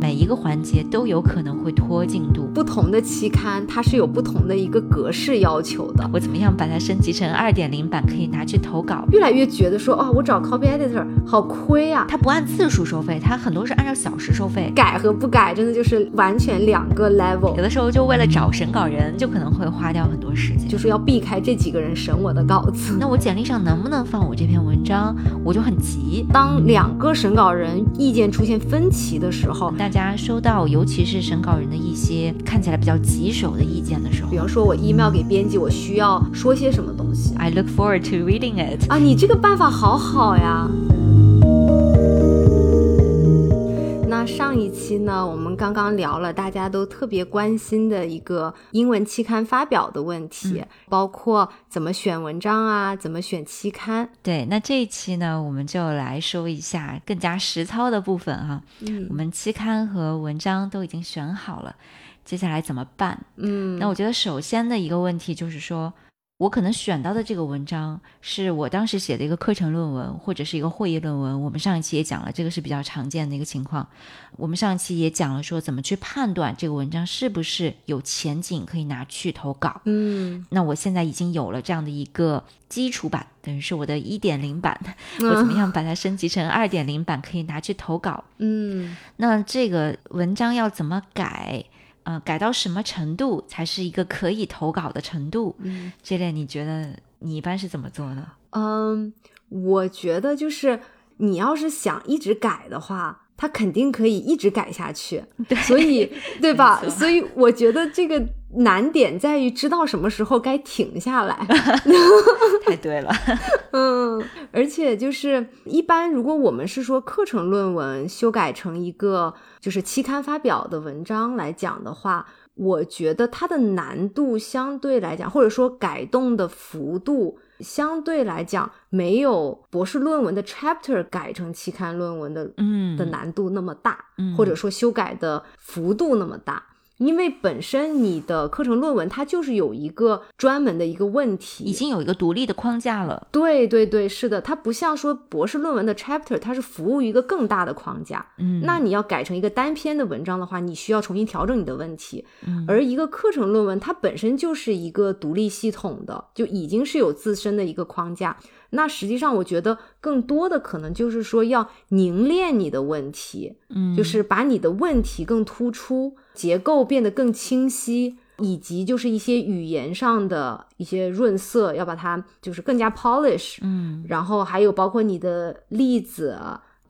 每一个环节都有可能会拖进度。不同的期刊它是有不同的一个格式要求的。我怎么样把它升级成二点零版，可以拿去投稿？越来越觉得说，哦，我找 copy editor 好亏啊！它不按次数收费，它很多是按照小时收费。改和不改真的就是完全两个 level。有的时候就为了找审稿人，就可能会花掉很多时间，就是要避开这几个人审我的稿子。那我简历上能不能放我这篇文章？我就很急。当两个审稿人意见出现分歧的时候，大家收到尤其是审稿人的一些看起来比较棘手的意见的时候，比方说我 email 给编辑，我需要说些什么东西？I look forward to reading it。啊，你这个办法好好呀。上一期呢，我们刚刚聊了大家都特别关心的一个英文期刊发表的问题，包括怎么选文章啊，怎么选期刊。对，那这一期呢，我们就来说一下更加实操的部分啊。嗯，我们期刊和文章都已经选好了，接下来怎么办？嗯，那我觉得首先的一个问题就是说。我可能选到的这个文章是我当时写的一个课程论文，或者是一个会议论文。我们上一期也讲了，这个是比较常见的一个情况。我们上一期也讲了，说怎么去判断这个文章是不是有前景可以拿去投稿。嗯，那我现在已经有了这样的一个基础版，等于是我的一点零版。我怎么样 把它升级成二点零版，可以拿去投稿？嗯，那这个文章要怎么改？呃，改到什么程度才是一个可以投稿的程度？嗯，这类你觉得你一般是怎么做的？嗯，我觉得就是你要是想一直改的话，它肯定可以一直改下去。对，所以对吧？所以我觉得这个难点在于知道什么时候该停下来。太对了。嗯，而且就是一般，如果我们是说课程论文修改成一个。就是期刊发表的文章来讲的话，我觉得它的难度相对来讲，或者说改动的幅度相对来讲，没有博士论文的 chapter 改成期刊论文的，嗯，的难度那么大，或者说修改的幅度那么大。因为本身你的课程论文它就是有一个专门的一个问题，已经有一个独立的框架了。对对对，是的，它不像说博士论文的 chapter，它是服务于一个更大的框架。嗯，那你要改成一个单篇的文章的话，你需要重新调整你的问题。嗯，而一个课程论文它本身就是一个独立系统的，就已经是有自身的一个框架。那实际上，我觉得更多的可能就是说要凝练你的问题，嗯，就是把你的问题更突出，结构变得更清晰，以及就是一些语言上的一些润色，要把它就是更加 polish，嗯，然后还有包括你的例子、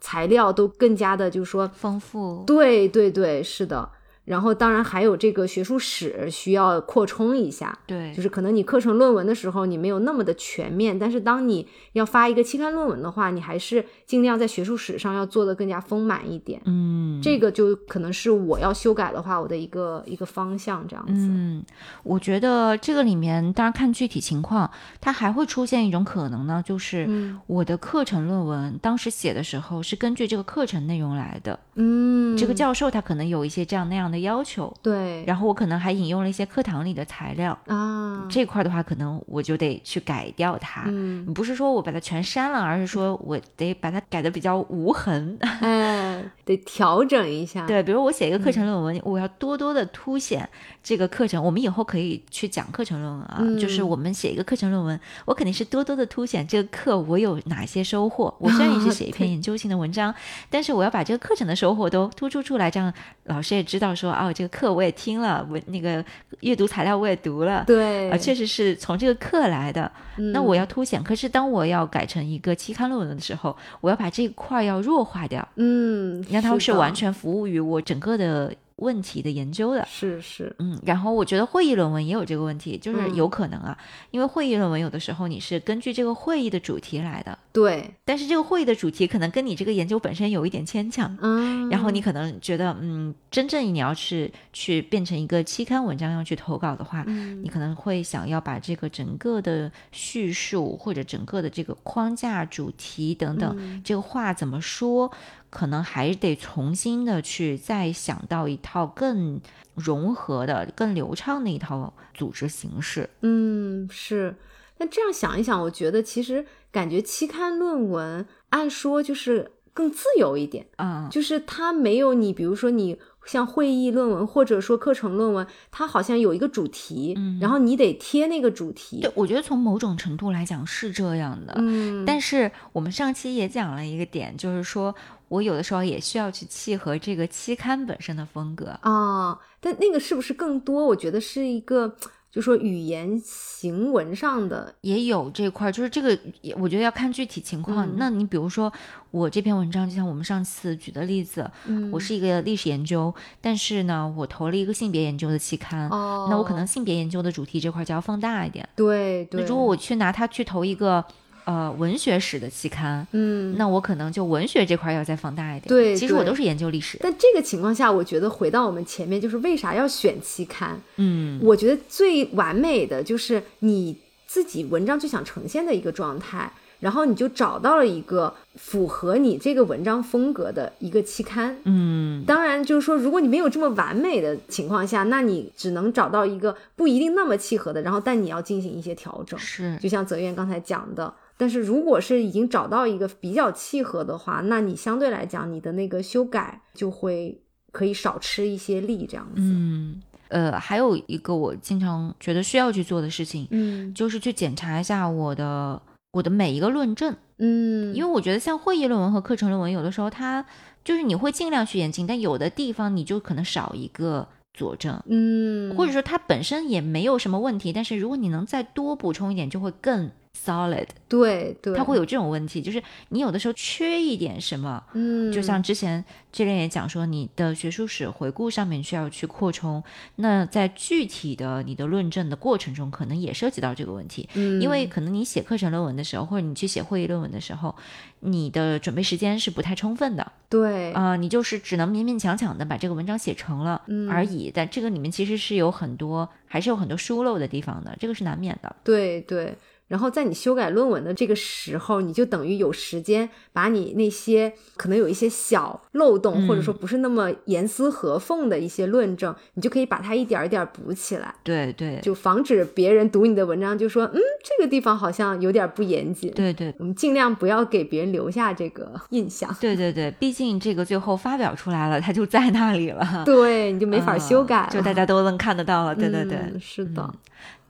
材料都更加的，就是说丰富。对对对，是的。然后，当然还有这个学术史需要扩充一下，对，就是可能你课程论文的时候你没有那么的全面，但是当你要发一个期刊论文的话，你还是尽量在学术史上要做的更加丰满一点。嗯，这个就可能是我要修改的话，我的一个一个方向这样子。嗯，我觉得这个里面当然看具体情况，它还会出现一种可能呢，就是我的课程论文当时写的时候是根据这个课程内容来的。嗯，这个教授他可能有一些这样那样的。要求对，然后我可能还引用了一些课堂里的材料啊，这块的话可能我就得去改掉它，嗯，不是说我把它全删了，而是说我得把它改的比较无痕，哎，得调整一下。对，比如我写一个课程论文，我要多多的凸显这个课程。我们以后可以去讲课程论文啊，就是我们写一个课程论文，我肯定是多多的凸显这个课我有哪些收获。我虽然也是写一篇研究性的文章，但是我要把这个课程的收获都突出出来，这样老师也知道说。说哦，这个课我也听了，我那个阅读材料我也读了，对，啊，确实是从这个课来的。那我要凸显，可是当我要改成一个期刊论文的时候，我要把这块要弱化掉，嗯，让它是完全服务于我整个的。问题的研究的。是是，嗯，然后我觉得会议论文也有这个问题，就是有可能啊，因为会议论文有的时候你是根据这个会议的主题来的，对，但是这个会议的主题可能跟你这个研究本身有一点牵强，嗯，然后你可能觉得，嗯，真正你要是去变成一个期刊文章要去投稿的话，你可能会想要把这个整个的叙述或者整个的这个框架、主题等等，这个话怎么说？可能还得重新的去再想到一套更融合的、更流畅的一套组织形式。嗯，是。那这样想一想，我觉得其实感觉期刊论文按说就是更自由一点，嗯，就是它没有你，比如说你像会议论文或者说课程论文，它好像有一个主题，嗯然后你得贴那个主题。对，我觉得从某种程度来讲是这样的。嗯，但是我们上期也讲了一个点，就是说我有的时候也需要去契合这个期刊本身的风格。啊，但那个是不是更多？我觉得是一个，就说语言行文上的，也有这块儿，就是这个，我觉得要看具体情况。嗯那你比如说，我这篇文章，就像我们上次举的例子，嗯我是一个历史研究，但是呢，我投了一个性别研究的期刊，哦，那我可能性别研究的主题这块就要放大一点。对对，那如果我去拿它去投一个呃文学史的期刊，嗯，那我可能就文学这块要再放大一点。对对其实我都是研究历史。但这个情况下，我觉得回到我们前面，就是为啥要选期刊？嗯，我觉得最完美的就是你自己文章最想呈现的一个状态，然后你就找到了一个符合你这个文章风格的一个期刊。嗯，当然，就是说，如果你没有这么完美的情况下，那你只能找到一个不一定那么契合的，然后但你要进行一些调整。是就像泽源刚才讲的，但是如果是已经找到一个比较契合的话，那你相对来讲，你的那个修改就会可以少吃一些力，这样子。嗯，呃，还有一个我经常觉得需要去做的事情，嗯就是去检查一下我的我的每一个论证，嗯，因为我觉得像会议论文和课程论文，有的时候它就是你会尽量去严谨，但有的地方你就可能少一个佐证。嗯，或者说它本身也没有什么问题，但是如果你能再多补充一点，就会更 solid。对对，它会有这种问题，就是你有的时候缺一点什么，嗯，就像之前这边也讲说，你的学术史回顾上面需要去扩充，那在具体的你的论证的过程中，可能也涉及到这个问题，嗯，因为可能你写课程论文的时候，或者你去写会议论文的时候，你的准备时间是不太充分的。对。啊、你就是只能勉勉强强的把这个文章写成了嗯。而已，但这个里面其实是有很多，还是有很多疏漏的地方的，这个是难免的。对对。然后在你修改论文的这个时候，你就等于有时间把你那些可能有一些小漏洞，嗯或者说不是那么严丝合缝的一些论证，你就可以把它一点儿一点儿补起来。对对，就防止别人读你的文章就说，嗯，这个地方好像有点不严谨。对对我们尽量不要给别人留下这个 印象，对对对，毕竟这个最后发表出来了，它就在那里了。对，你就没法修改、嗯就大家都能看得到了。对对对，嗯是的，嗯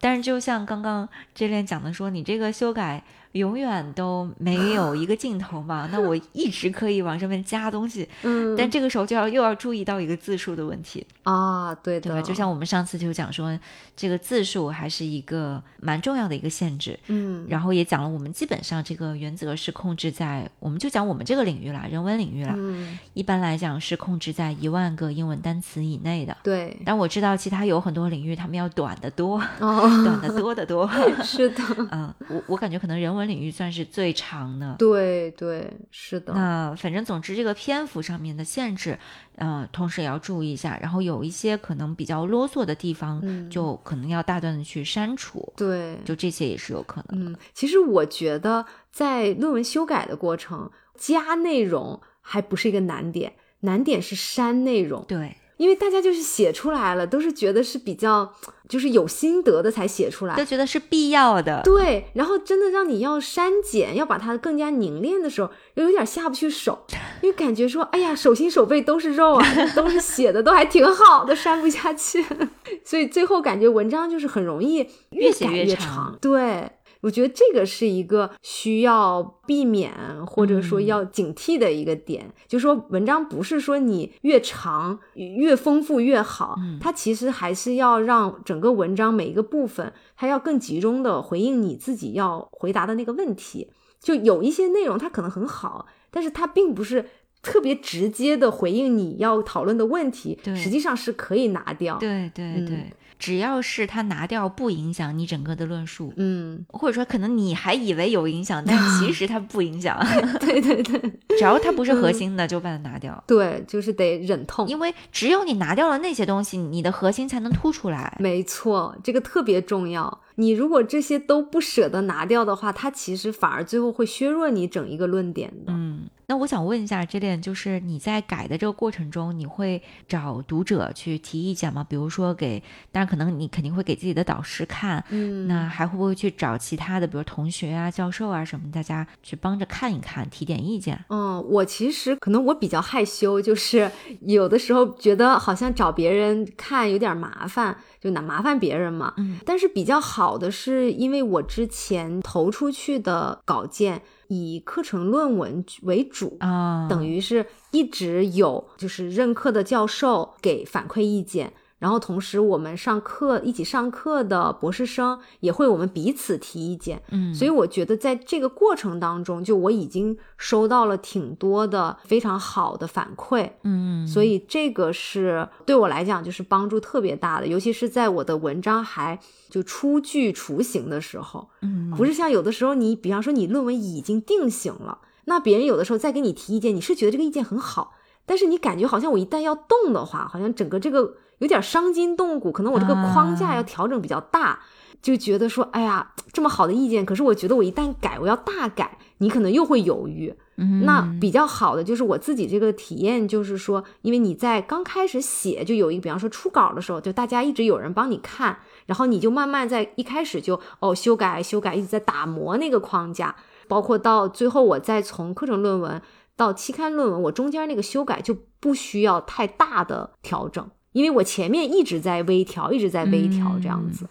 但是就像刚刚这边讲的说，你这个修改永远都没有一个尽头嘛，那我一直可以往上面加东西，嗯，但这个时候就要又要注意到一个字数的问题，啊，对的，对吧？就像我们上次就讲说，这个字数还是一个蛮重要的一个限制。嗯，然后也讲了，我们基本上这个原则是控制在，我们就讲我们这个领域啦，人文领域啦，嗯，一般来讲是控制在一万个英文单词以内的。对，但我知道其他有很多领域，他们要短的多，哦，短的多得多。是的，嗯，我我感觉可能人文领域算是最长的。对对，是的，那反正总之这个篇幅上面的限制，呃，同时也要注意一下。然后有一些可能比较啰嗦的地方，嗯就可能要大段的去删除。对，就这些也是有可能的。嗯，其实我觉得在论文修改的过程，加内容还不是一个难点，难点是删内容。对因为大家就是写出来了，都是觉得是比较就是有心得的才写出来都，觉得是必要的。对，然后真的让你要删减，要把它更加凝练的时候，又有点下不去手，因为感觉说，哎呀，手心手背都是肉啊，都是写的都还挺好的，删不下去，所以最后感觉文章就是很容易越写越长对。我觉得这个是一个需要避免或者说嗯。要警惕的一个点，就说文章不是说你越长越丰富越好，嗯。它其实还是要让整个文章每一个部分，它要更集中的回应你自己要回答的那个问题。就有一些内容它可能很好，但是它并不是特别直接的回应你要讨论的问题，实际上是可以拿掉。对对嗯。对，只要是它拿掉不影响你整个的论述，嗯，或者说可能你还以为有影响，但 其实它不影响。对对对 只要它不是核心的，就把它拿掉。对，就是得忍痛。因为只有你拿掉了那些东西，你的核心才能凸出来。没错，这个特别重要。你如果这些都不舍得拿掉的话，它其实反而最后会削弱你整一个论点的。嗯，那我想问一下 j 恋，就是你在改的这个过程中，你会找读者去提意见吗？比如说给，当然可能你肯定会给自己的导师看，嗯，那还会不会去找其他的，比如同学啊、教授啊什么，大家去帮着看一看，提点意见？嗯，我其实可能我比较害羞，就是有的时候觉得好像找别人看有点麻烦，就拿麻烦别人嘛。嗯，但是比较好的是，因为我之前投出去的稿件。以课程论文为主啊，等于是一直有就是任课的教授给反馈意见。然后同时，我们上课一起上课的博士生也会我们彼此提意见，嗯，所以我觉得在这个过程当中，就我已经收到了挺多的非常好的反馈，嗯，所以这个是对我来讲就是帮助特别大的，尤其是在我的文章还就初具雏形的时候，嗯，不是像有的时候你比方说你论文已经定型了，那别人有的时候再给你提意见，你是觉得这个意见很好，但是你感觉好像我一旦要动的话，好像整个这个。有点伤筋动骨，可能我这个框架要调整比较大，就觉得说，哎呀，这么好的意见，可是我觉得我一旦改，我要大改，你可能又会犹豫。那比较好的就是我自己这个体验，就是说，因为你在刚开始写，就有一个，比方说初稿的时候，就大家一直有人帮你看，然后你就慢慢在一开始就哦修改修改，一直在打磨那个框架，包括到最后我再从课程论文到期刊论文，我中间那个修改就不需要太大的调整。因为我前面一直在微调，一直在微调这样子，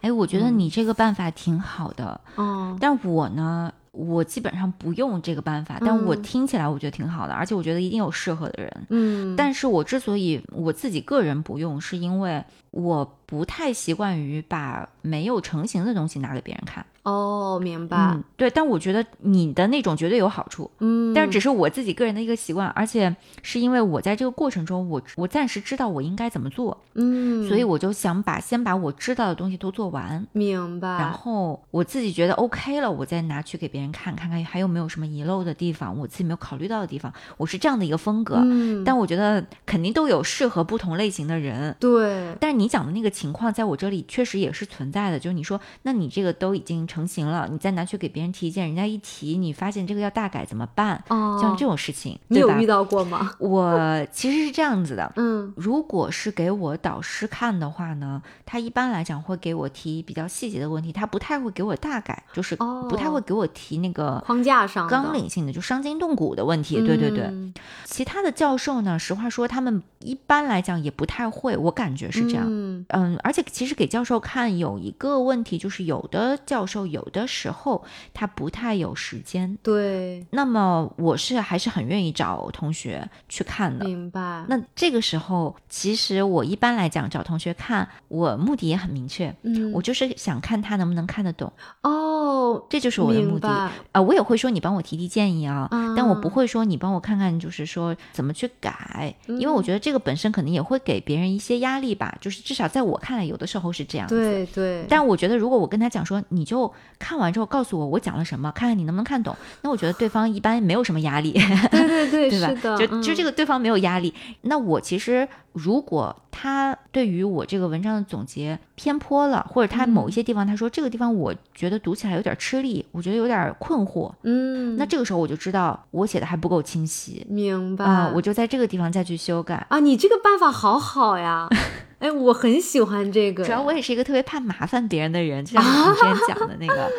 哎，我觉得你这个办法挺好的，哦，但我呢，我基本上不用这个办法，但我听起来我觉得挺好的，而且我觉得一定有适合的人，嗯，但是我之所以我自己个人不用，是因为我不太习惯于把没有成型的东西拿给别人看。哦，明白。对，但我觉得你的那种绝对有好处。嗯，但是只是我自己个人的一个习惯，而且是因为我在这个过程中，我我暂时知道我应该怎么做。嗯，所以我就想把先把我知道的东西都做完。明白。然后我自己觉得 OK 了，我再拿去给别人看，看看还有没有什么遗漏的地方，我自己没有考虑到的地方。我是这样的一个风格。嗯，但我觉得肯定都有适合不同类型的人。对。但是你讲的那个情况，在我这里确实也是存在的。就是你说，那你这个都已经成型了，你再拿去给别人提意见，人家一提，你发现这个要大改怎么办？哦，像这种事情，你有遇到过吗？我其实是这样子的，嗯，如果是给我导师看的话呢，他一般来讲会给我提比较细节的问题，他不太会给我大改，就是不太会给我提那个框架上纲领性的，就伤筋动骨的问题。对对对，其他的教授呢，实话说，他们一般来讲也不太会，我感觉是这样。嗯嗯，而且其实给教授看有一个问题，就是有的教授有的时候。他不太有时间，对。那么我是还是很愿意找同学去看的，明白。那这个时候，其实我一般来讲找同学看，我目的也很明确，嗯，我就是想看他能不能看得懂。哦，这就是我的目的啊！我也会说你帮我提提建议啊，但我不会说你帮我看看，就是说怎么去改，因为我觉得这个本身可能也会给别人一些压力吧。就是至少在我看来，有的时候是这样子。对对。但我觉得，如果我跟他讲说，你就看完之后。告诉我我讲了什么，看看你能不能看懂。那我觉得对方一般没有什么压力，对对对，对吧？是的，就就这个对方没有压力。那我其实如果他对于我这个文章的总结偏颇了，或者他某一些地方他说这个地方我觉得读起来有点吃力，我觉得有点困惑，嗯，那这个时候我就知道我写的还不够清晰，明白啊，我就在这个地方再去修改啊。你这个办法好好呀。哎，我很喜欢这个。主要我也是一个特别怕麻烦别人的人，就像你 之前讲的那个，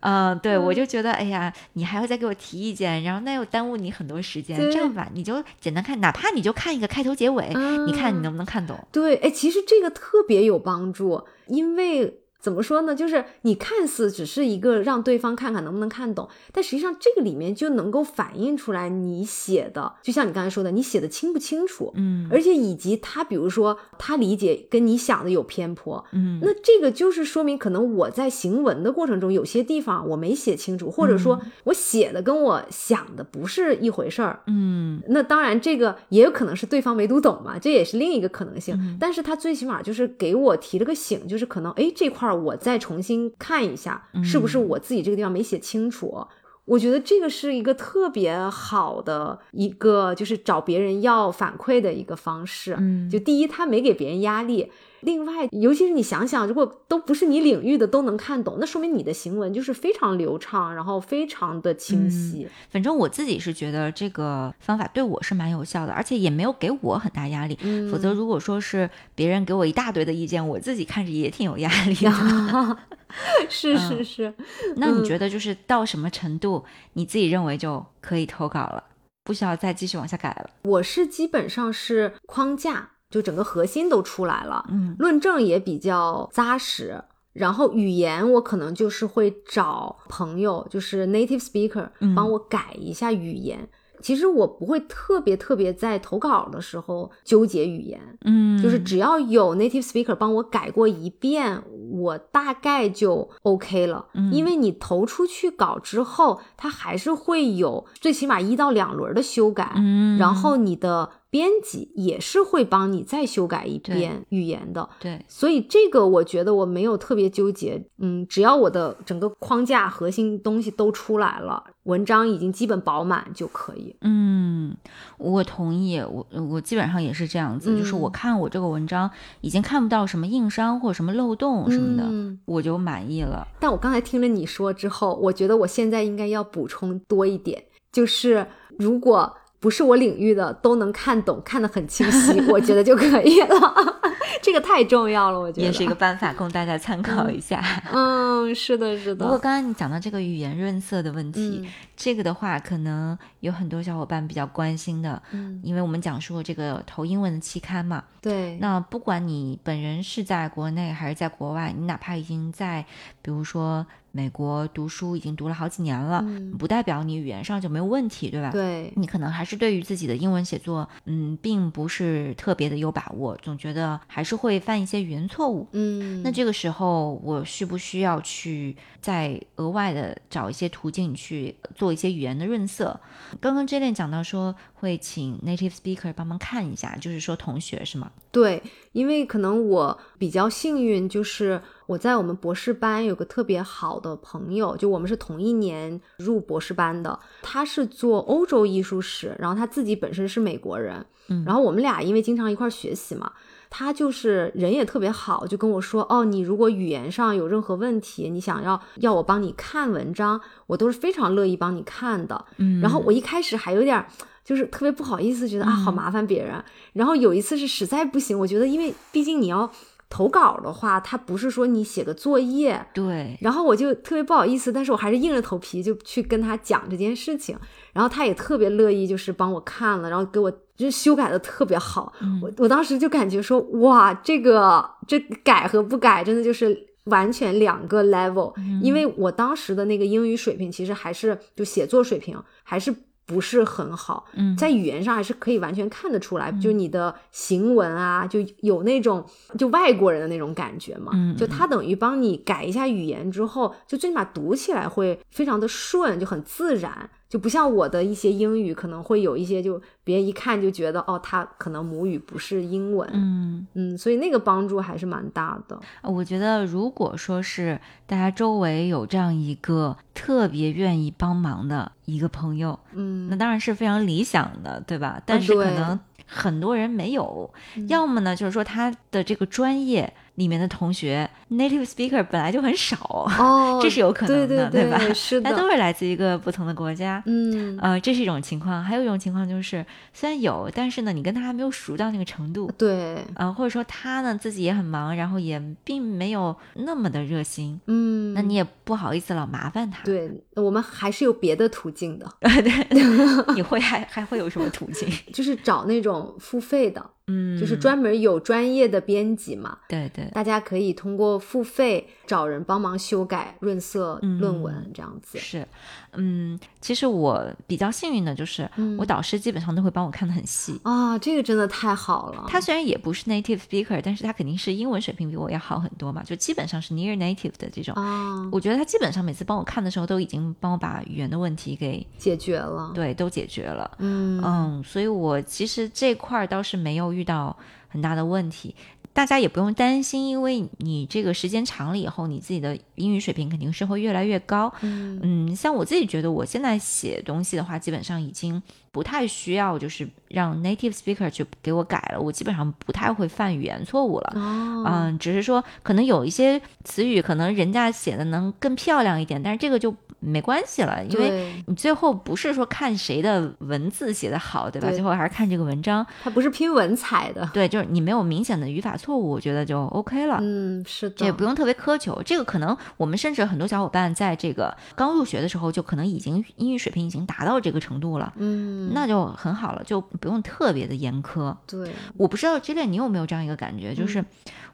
嗯，对，我就觉得，哎呀，你还要再给我提意见，然后那又耽误你很多时间。这样吧，你就简单看，哪怕你就看一个开头结尾，你看你能不能看懂？对，哎，其实这个特别有帮助，因为。怎么说呢？就是你看似只是一个让对方看看能不能看懂，但实际上这个里面就能够反映出来你写的，就像你刚才说的，你写的清不清楚，嗯，而且以及他，比如说他理解跟你想的有偏颇，嗯，那这个就是说明可能我在行文的过程中有些地方我没写清楚，或者说我写的跟我想的不是一回事儿，嗯，那当然这个也有可能是对方没读懂嘛，这也是另一个可能性，但是他最起码就是给我提了个醒，就是可能哎这块儿。我再重新看一下，是不是我自己这个地方没写清楚？我觉得这个是一个特别好的一个，就是找别人要反馈的一个方式。嗯，就第一，他没给别人压力。另外，尤其是你想想，如果都不是你领域的都能看懂，那说明你的行文就是非常流畅，然后非常的清晰。反正我自己是觉得这个方法对我是蛮有效的，而且也没有给我很大压力。否则，如果说是别人给我一大堆的意见，我自己看着也挺有压力的。是是是。那你觉得就是到什么程度，你自己认为就可以投稿了，不需要再继续往下改了？我是基本上是框架。就整个核心都出来了，嗯，论证也比较扎实。然后语言我可能就是会找朋友，就是 native speaker 帮我改一下语言。其实我不会特别特别在投稿的时候纠结语言，嗯，就是只要有 native speaker 帮我改过一遍，我大概就 OK 了。因为你投出去稿之后，它还是会有最起码一到两轮的修改，嗯，然后你的。编辑也是会帮你再修改一遍语言的，对，所以这个我觉得我没有特别纠结，嗯，只要我的整个框架核心东西都出来了，文章已经基本饱满就可以。嗯，我同意，我我基本上也是这样子，就是我看我这个文章已经看不到什么硬伤或者什么漏洞什么的，我就满意了。但我刚才听了你说之后，我觉得我现在应该要补充多一点，就是如果。不是我领域的都能看懂，看得很清晰，我觉得就可以了。这个太重要了，我觉得也是一个办法，供大家参考一下。嗯，是的，是的。不过刚刚你讲到这个语言润色的问题，这个的话，可能有很多小伙伴比较关心的。嗯，因为我们讲述这个投英文的期刊嘛。对。那不管你本人是在国内还是在国外，你哪怕已经在，比如说。美国读书已经读了好几年了，不代表你语言上就没有问题，对吧？对，你可能还是对于自己的英文写作，嗯，并不是特别的有把握，总觉得还是会犯一些语言错误。嗯，那这个时候我需不需要去再额外的找一些途径去做一些语言的润色？刚刚 J 链讲到说会请 native speaker 帮忙看一下，就是说同学是吗？对，因为可能我比较幸运，就是。我在我们博士班有个特别好的朋友，就我们是同一年入博士班的。他是做欧洲艺术史，然后他自己本身是美国人。嗯，然后我们俩因为经常一块学习嘛，他就是人也特别好，就跟我说：“哦，你如果语言上有任何问题，你想要要我帮你看文章，我都是非常乐意帮你看的。”嗯，然后我一开始还有点就是特别不好意思，觉得啊好麻烦别人。然后有一次是实在不行，我觉得因为毕竟你要。投稿的话，他不是说你写个作业，对。然后我就特别不好意思，但是我还是硬着头皮就去跟他讲这件事情。然后他也特别乐意，就是帮我看了，然后给我就修改的特别好。我我当时就感觉说，哇，这个这改和不改，真的就是完全两个 level。因为我当时的那个英语水平，其实还是就写作水平还是。不是很好，嗯在语言上还是可以完全看得出来，就你的行文啊，就有那种就外国人的那种感觉嘛。就他等于帮你改一下语言之后，就最起码读起来会非常的顺，就很自然。就不像我的一些英语，可能会有一些，就别人一看就觉得，哦，他可能母语不是英文，嗯嗯，所以那个帮助还是蛮大的。我觉得，如果说是大家周围有这样一个特别愿意帮忙的一个朋友，嗯，那当然是非常理想的，对吧？但是可能很多人没有，要么呢，就是说他的这个专业。里面的同学，native speaker 本来就很少哦，这是有可能的，对吧？是的，他都是来自一个不同的国家，嗯，呃，这是一种情况。还有一种情况就是，虽然有，但是呢，你跟他还没有熟到那个程度，对，呃，或者说他呢自己也很忙，然后也并没有那么的热心，嗯，那你也不好意思老麻烦他。对，我们还是有别的途径的，对，你会还还会有什么途径？就是找那种付费的。嗯，就是专门有专业的编辑嘛，对对，大家可以通过付费找人帮忙修改润色论文这样子。是，嗯，其实我比较幸运的就是，我导师基本上都会帮我看的很细啊，这个真的太好了。他虽然也不是 native speaker，但是他肯定是英文水平比我要好很多嘛，就基本上是 near native 的这种。啊，我觉得他基本上每次帮我看的时候，都已经帮我把语言的问题给解决了，对，都解决了。嗯嗯，所以我其实这块倒是没有。遇到很大的问题，大家也不用担心，因为你这个时间长了以后，你自己的英语水平肯定是会越来越高。嗯嗯，像我自己觉得，我现在写东西的话，基本上已经不太需要就是让 native speaker 去给我改了，我基本上不太会犯语言错误了。哦，嗯，只是说可能有一些词语，可能人家写的能更漂亮一点，但是这个就没关系了，因为，你最后不是说看谁的文字写的好，对吧？对最后还是看这个文章。它不是拼文采的。对，就是你没有明显的语法错误，我觉得就 OK 了。嗯，是的，也不用特别苛求，这个可能我们甚至很多小伙伴在这个刚入学的时候，就可能已经英语水平已经达到这个程度了，嗯，那就很好了，就不用特别的严苛。对，我不知道 j i l 你有没有这样一个感觉，就是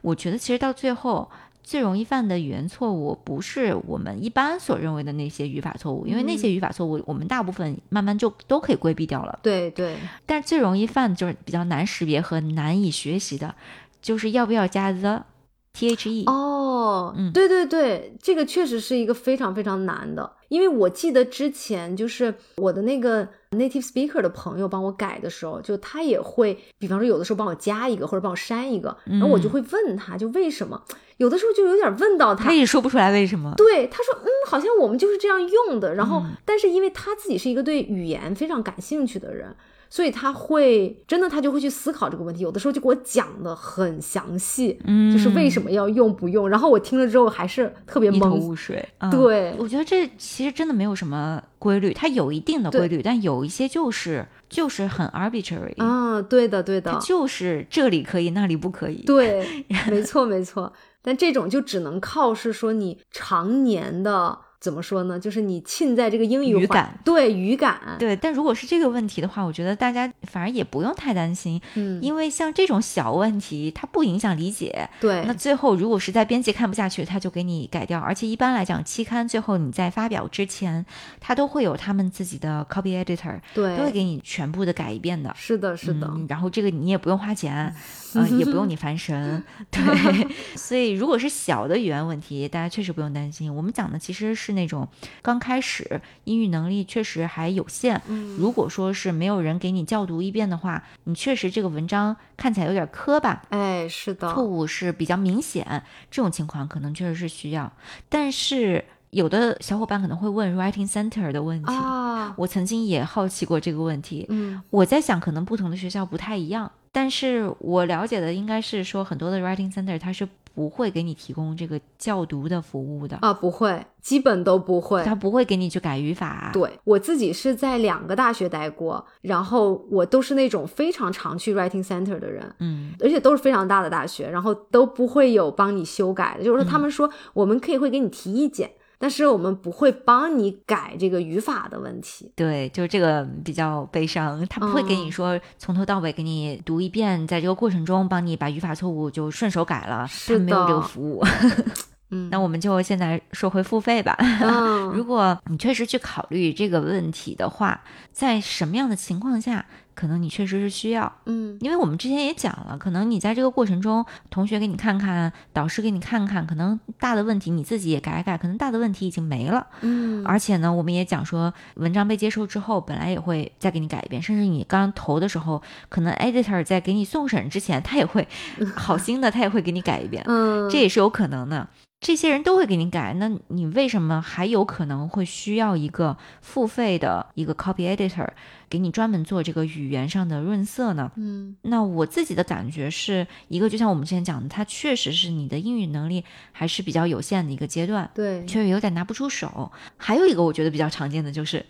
我觉得其实到最后最容易犯的语言错误，不是我们一般所认为的那些语法错误，因为那些语法错误我们大部分慢慢就都可以规避掉了。对对，但是最容易犯就是比较难识别和难以学习的，就是要不要加 the t h e。哦，嗯对对对，这个确实是一个非常非常难的，因为我记得之前就是我的那个 native speaker 的朋友帮我改的时候，就他也会，比方说有的时候帮我加一个或者帮我删一个，然后我就嗯会问他，就为什么，有的时候就有点问到他他。也说不出来为什么。对，他说，嗯，好像我们就是这样用的。然后，嗯但是因为他自己是一个对语言非常感兴趣的人，所以他会真的他就会去思考这个问题。有的时候就给我讲的很详细，嗯，就是为什么要用不用。然后我听了之后还是特别一头懵。雾水。嗯对我觉得这其实真的没有什么规律，它有一定的规律，但有一些就是就是很 arbitrary，、啊，对的，对的，就是这里可以，那里不可以。对，没错，没错。但这种就只能靠是说你常年的怎么说呢？就是你浸在这个英语语感，对语感，对，但如果是这个问题的话，我觉得大家反而也不用太担心，嗯，因为像这种小问题，它不影响理解。对，那最后如果实在编辑看不下去，他就给你改掉。而且一般来讲，期刊最后你在发表之前，他都会有他们自己的 copy editor，对都会，给你全部的改一遍的。是的，是的，嗯，然后这个你也不用花钱，嗯、也不用你 烦神，对。所以如果是小的语言问题，大家确实不用担心。我们讲的其实是那种刚开始英语能力确实还有限，嗯如果说是没有人给你校读一遍的话，你确实这个文章看起来有点磕巴，哎，是的，错误是比较明显，这种情况可能确实是需要。但是有的小伙伴可能会问 writing center 的问题，啊，我曾经也好奇过这个问题。嗯我在想，可能不同的学校不太一样，但是我了解的应该是说，很多的 writing center 它是不会给你提供这个校读的服务的，啊，不会，基本都不会。他不会给你去改语法。对我自己是在两个大学待过，然后我都是那种非常常去 writing center 的人，嗯，而且都是非常大的大学，然后都不会有帮你修改的，就是说他嗯们说我们可以会给你提意见，但是我们不会帮你改这个语法的问题。对，就是这个比较悲伤，他不会给你嗯说从头到尾给你读一遍，在这个过程中帮你把语法错误就顺手改了，他是没有这个服务。嗯，那我们就现在说回付费吧。如嗯，果你确实去考虑这个问题的话，在什么样的情况下，可能你确实是需要？嗯因为我们之前也讲了，可能你在这个过程中，同学给你看看，导师给你看看，可能大的问题你自己也改改，可能大的问题已经没了。嗯，而且呢，我们也讲说，文章被接受之后，本来也会再给你改一遍，甚至你刚投的时候，可能 editor 在给你送审之前，他也会 好心的，他也会给你改一遍，嗯，这也是有可能的。这些人都会给你改，那你为什么还有可能会需要一个付费的一个 copy editor 给你专门做这个语言上的润色呢？嗯那我自己的感觉是一个，就像我们之前讲的，它确实是你的英语能力还是比较有限的一个阶段，对，确实有点拿不出手。还有一个我觉得比较常见的就是，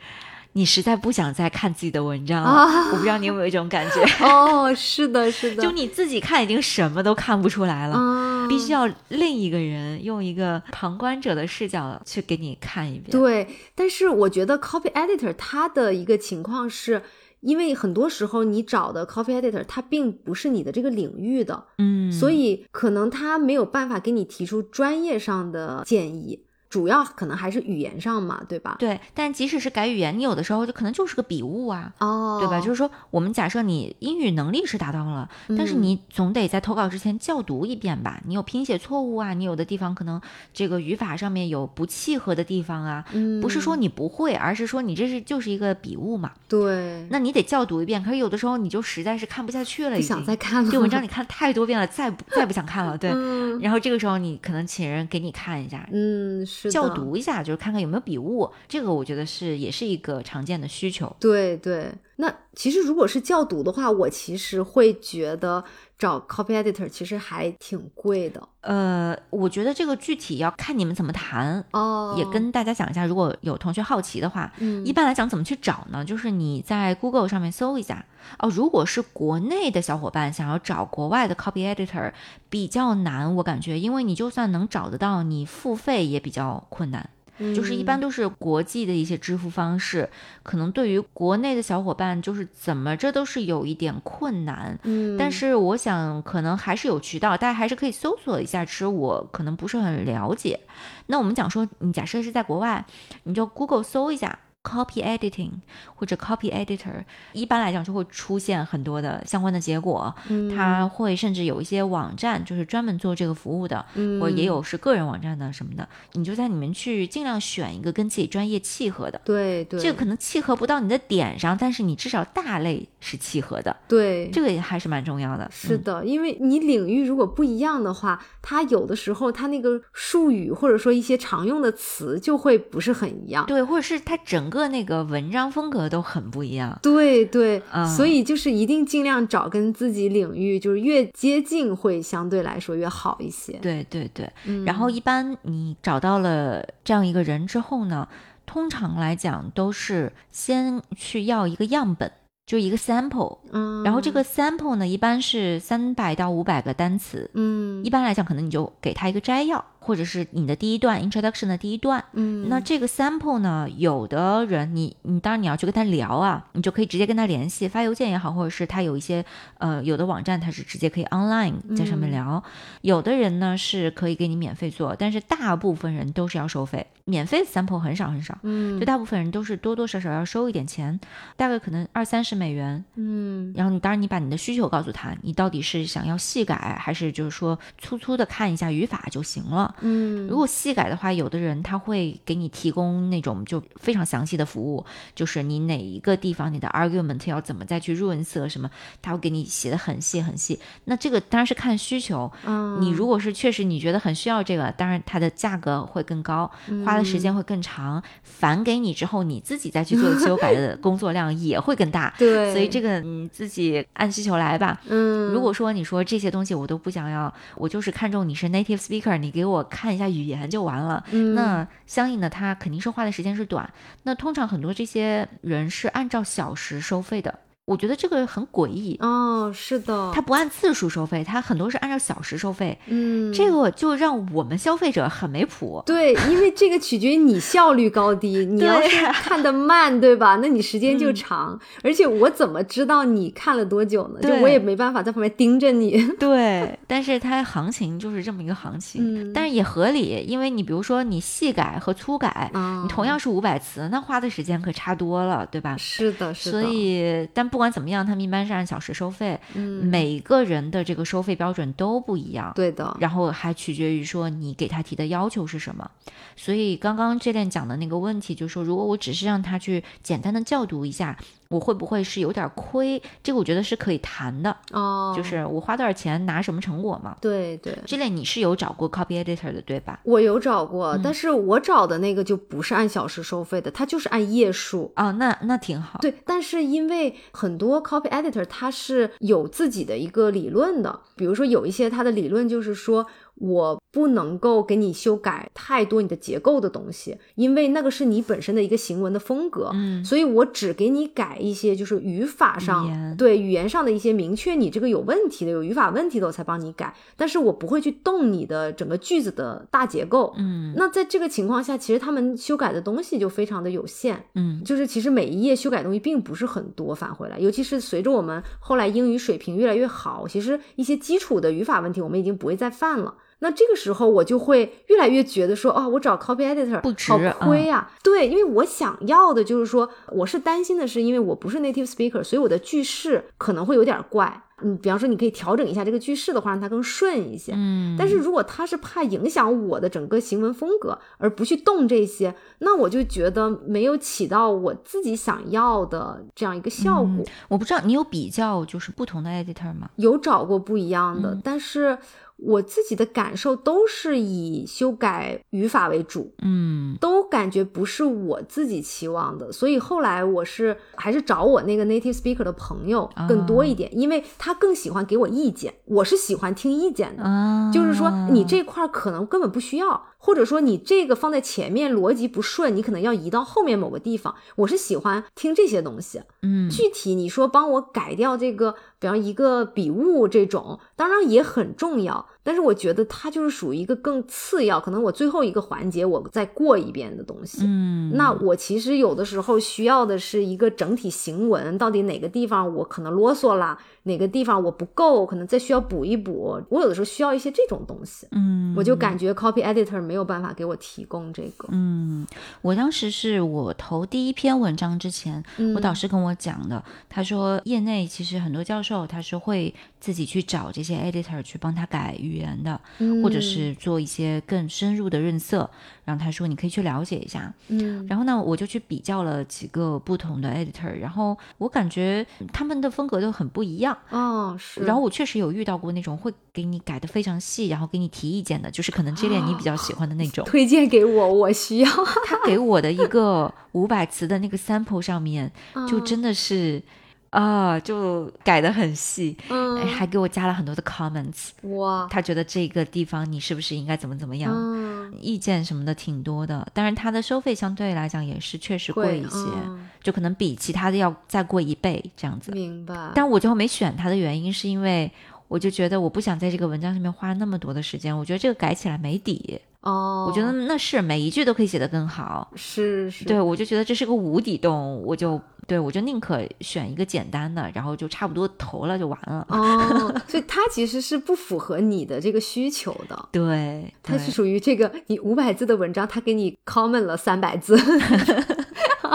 你实在不想再看自己的文章了。啊我不知道你有没有一种感觉，哦，是的，是的，就你自己看已经什么都看不出来了。啊，必须要另一个人用一个旁观者的视角去给你看一遍。对，但是我觉得 copy editor 它的一个情况是。因为很多时候你找的 copy editor 它并不是你的这个领域的，嗯，所以可能他没有办法给你提出专业上的建议。主要可能还是语言上嘛，对吧？对，但即使是改语言，你有的时候就可能就是个笔误啊，哦，对吧？就是说，我们假设你英语能力是达到了，但是你总得在投稿之前校读一遍吧？你有拼写错误啊，你有的地方可能这个语法上面有不契合的地方啊，不是说你不会，而是说你这是就是一个笔误嘛。对，那你得校读一遍。可是有的时候你就实在是看不下去了，不想再看了。这文章你看太多遍了，再不再不想看了。对，然后这个时候你可能请人给你看一下，嗯，是校读一下，就是看看有没有笔误。这个我觉得是也是一个常见的需求。对对，那其实如果是校读的话，我其实会觉得找 copy editor 其实还挺贵的。呃，我觉得这个具体要看你们怎么谈哦。也跟大家讲一下，如果有同学好奇的话，嗯，一般来讲怎么去找呢？就是你在 Google 上面搜一下哦。如果是国内的小伙伴想要找国外的 copy editor，比较难，我感觉，因为你就算能找得到，你付费也比较困难。就是一般都是国际的一些支付方式，可能对于国内的小伙伴，就是怎么着都是有一点困难。嗯，但是我想可能还是有渠道，大家还是可以搜索一下。其实我可能不是很了解。那我们讲说，你假设是在国外，你就 Google 搜一下。Copy editing 或者 copy editor，一般来讲就会出现很多的相关的结果。嗯，它会甚至有一些网站就是专门做这个服务的，嗯，或者也有是个人网站的什么的。你就在里面去尽量选一个跟自己专业契合的。对对，这个可能契合不到你的点上，但是你至少大类是契合的。对，这个也还是蛮重要的。是的，因为你领域如果不一样的话，它有的时候它那个术语或者说一些常用的词就会不是很一样。对，或者是它整。个那个文章风格都很不一样，对对，所以就是一定尽量找跟自己领域就是越接近，会相对来说越好一些。对对对，然后一般你找到了这样一个人之后呢，通常来讲都是先去要一个样本，就一个 sample，嗯，然后这个 sample 呢一般是三百到五百个单词，嗯，一般来讲可能你就给他一个摘要。或者是你的第一段 introduction 的第一段，嗯，那这个 sample 呢，有的人你你当然你要去跟他聊啊，你就可以直接跟他联系，发邮件也好，或者是他有一些呃有的网站他是直接可以 online 在上面聊，有的人呢是可以给你免费做，但是大部分人都是要收费，免费的 sample 很少很少，嗯，就大部分人都是多多少少要收一点钱，大概可能二三十美元，嗯，然后你当然你把你的需求告诉他，你到底是想要细改还是就是说粗粗的看一下语法就行了。嗯，如果细改的话，有的人他会给你提供那种就非常详细的服务，就是你哪一个地方你的 argument 要怎么再去润色什么，他会给你写的很细很细。那这个当然是看需求，嗯，你如果是确实你觉得很需要这个，当然它的价格会更高，花的时间会更长，返给你之后你自己再去做修改的 工作量也会更大。对，所以这个你自己按需求来吧。嗯，如果说你说这些东西我都不想要，我就是看中你是 native speaker，你给我看一下语言就完了。嗯，那相应的他肯定是花的时间是短。那通常很多这些人是按照小时收费的。我觉得这个很诡异哦，是的，它不按次数收费，它很多是按照小时收费，嗯，这个就让我们消费者很没谱。对，因为这个取决于你效率高低，你要是 看的慢，对吧？那你时间就长，而且我怎么知道你看了多久呢？就我也没办法在旁边盯着你。对，但是它行情就是这么一个行情，但是也合理，因为你比如说你细改和粗改，你同样是五百词，那花的时间可差多了，对吧？是的，是的。所以，但。不管怎么样，他们一般是按小时收费。嗯，每个人的这个收费标准都不一样。对的，然后还取决于说你给他提的要求是什么。所以刚刚这练讲的那个问题，就是说如果我只是让他去简单的校读一下。我会不会是有点亏？这个我觉得是可以谈的哦，就是我花多少钱拿什么成果嘛？对对，这类你是有找过 copy editor 的对吧？我有找过，但是我找的那个就不是按小时收费的，它就是按页数啊，那那挺好。对，但是因为很多 copy editor 它是有自己的一个理论的，比如说有一些它的理论就是说。我不能够给你修改太多你的结构的东西，因为那个是你本身的一个行文的风格，嗯，所以我只给你改一些就是语法上对语言上的一些明确你这个有问题的有语法问题的我才帮你改，但是我不会去动你的整个句子的大结构，嗯，那在这个情况下，其实他们修改的东西就非常的有限，嗯，就是其实每一页修改东西并不是很多返回来，尤其是随着我们后来英语水平越来越好，其实一些基础的语法问题我们已经不会再犯了。那这个时候我就会越来越觉得说，哦，我找 copy editor 不值好亏呀、对，因为我想要的就是说，我是担心的是，因为我不是 native speaker，所以我的句式可能会有点怪。嗯，比方说，你可以调整一下这个句式的话，让它更顺一些。嗯，但是如果他是怕影响我的整个行文风格，而不去动这些，那我就觉得没有起到我自己想要的这样一个效果。嗯我不知道你有比较就是不同的 editor 吗？有找过不一样的，嗯但是我自己的感受都是以修改语法为主，嗯都感觉不是我自己期望的，所以后来我是还是找我那个 native speaker 的朋友更多一点，因为他更喜欢给我意见，我是喜欢听意见的。啊，就是说，你这块儿可能根本不需要，或者说你这个放在前面逻辑不顺，你可能要移到后面某个地方。我是喜欢听这些东西。嗯具体你说帮我改掉这个，比方一个笔误这种，当然也很重要，但是我觉得它就是属于一个更次要，可能我最后一个环节我再过一遍的东西。嗯，那我其实有的时候需要的是一个整体行文，到底哪个地方我可能啰嗦啦，哪个地方我不够，可能再需要补一补。我有的时候需要一些这种东西，嗯，我就感觉 copy editor 没有办法给我提供这个。嗯，我当时是我投第一篇文章之前，嗯我导师跟我讲的，他说业内其实很多教授他是会自己去找这些 editor 去帮他改语言的，或者是做一些更深入的润色。然后他说你可以去了解一下。嗯然后呢，我就去比较了几个不同的 editor，然后我感觉他们的风格都很不一样。哦是，然后我确实有遇到过那种会给你改的非常细，然后给你提意见的，就是可能这点你比较喜欢的那种。推荐给我，我需要。他给我的一个五百词的那个 sample 上面，就嗯真的是啊、就改的很细，哎，嗯还给我加了很多的 comments。哇他觉得这个地方你是不是应该怎么怎么样，嗯意见什么的挺多的。当然，它的收费相对来讲也是确实贵一些，嗯就可能比其他的要再贵一倍这样子。明白。但我最后没选它的原因是因为。我就觉得我不想在这个文章上面花那么多的时间，我觉得这个改起来没底。哦，我觉得那是每一句都可以写得更好，是是，对，我就觉得这是个无底洞，我就对我就宁可选一个简单的，然后就差不多投了就完了。哦，所以它其实是不符合你的这个需求的。对，它是属于这个你五百字的文章，它给你 comment 了三百字。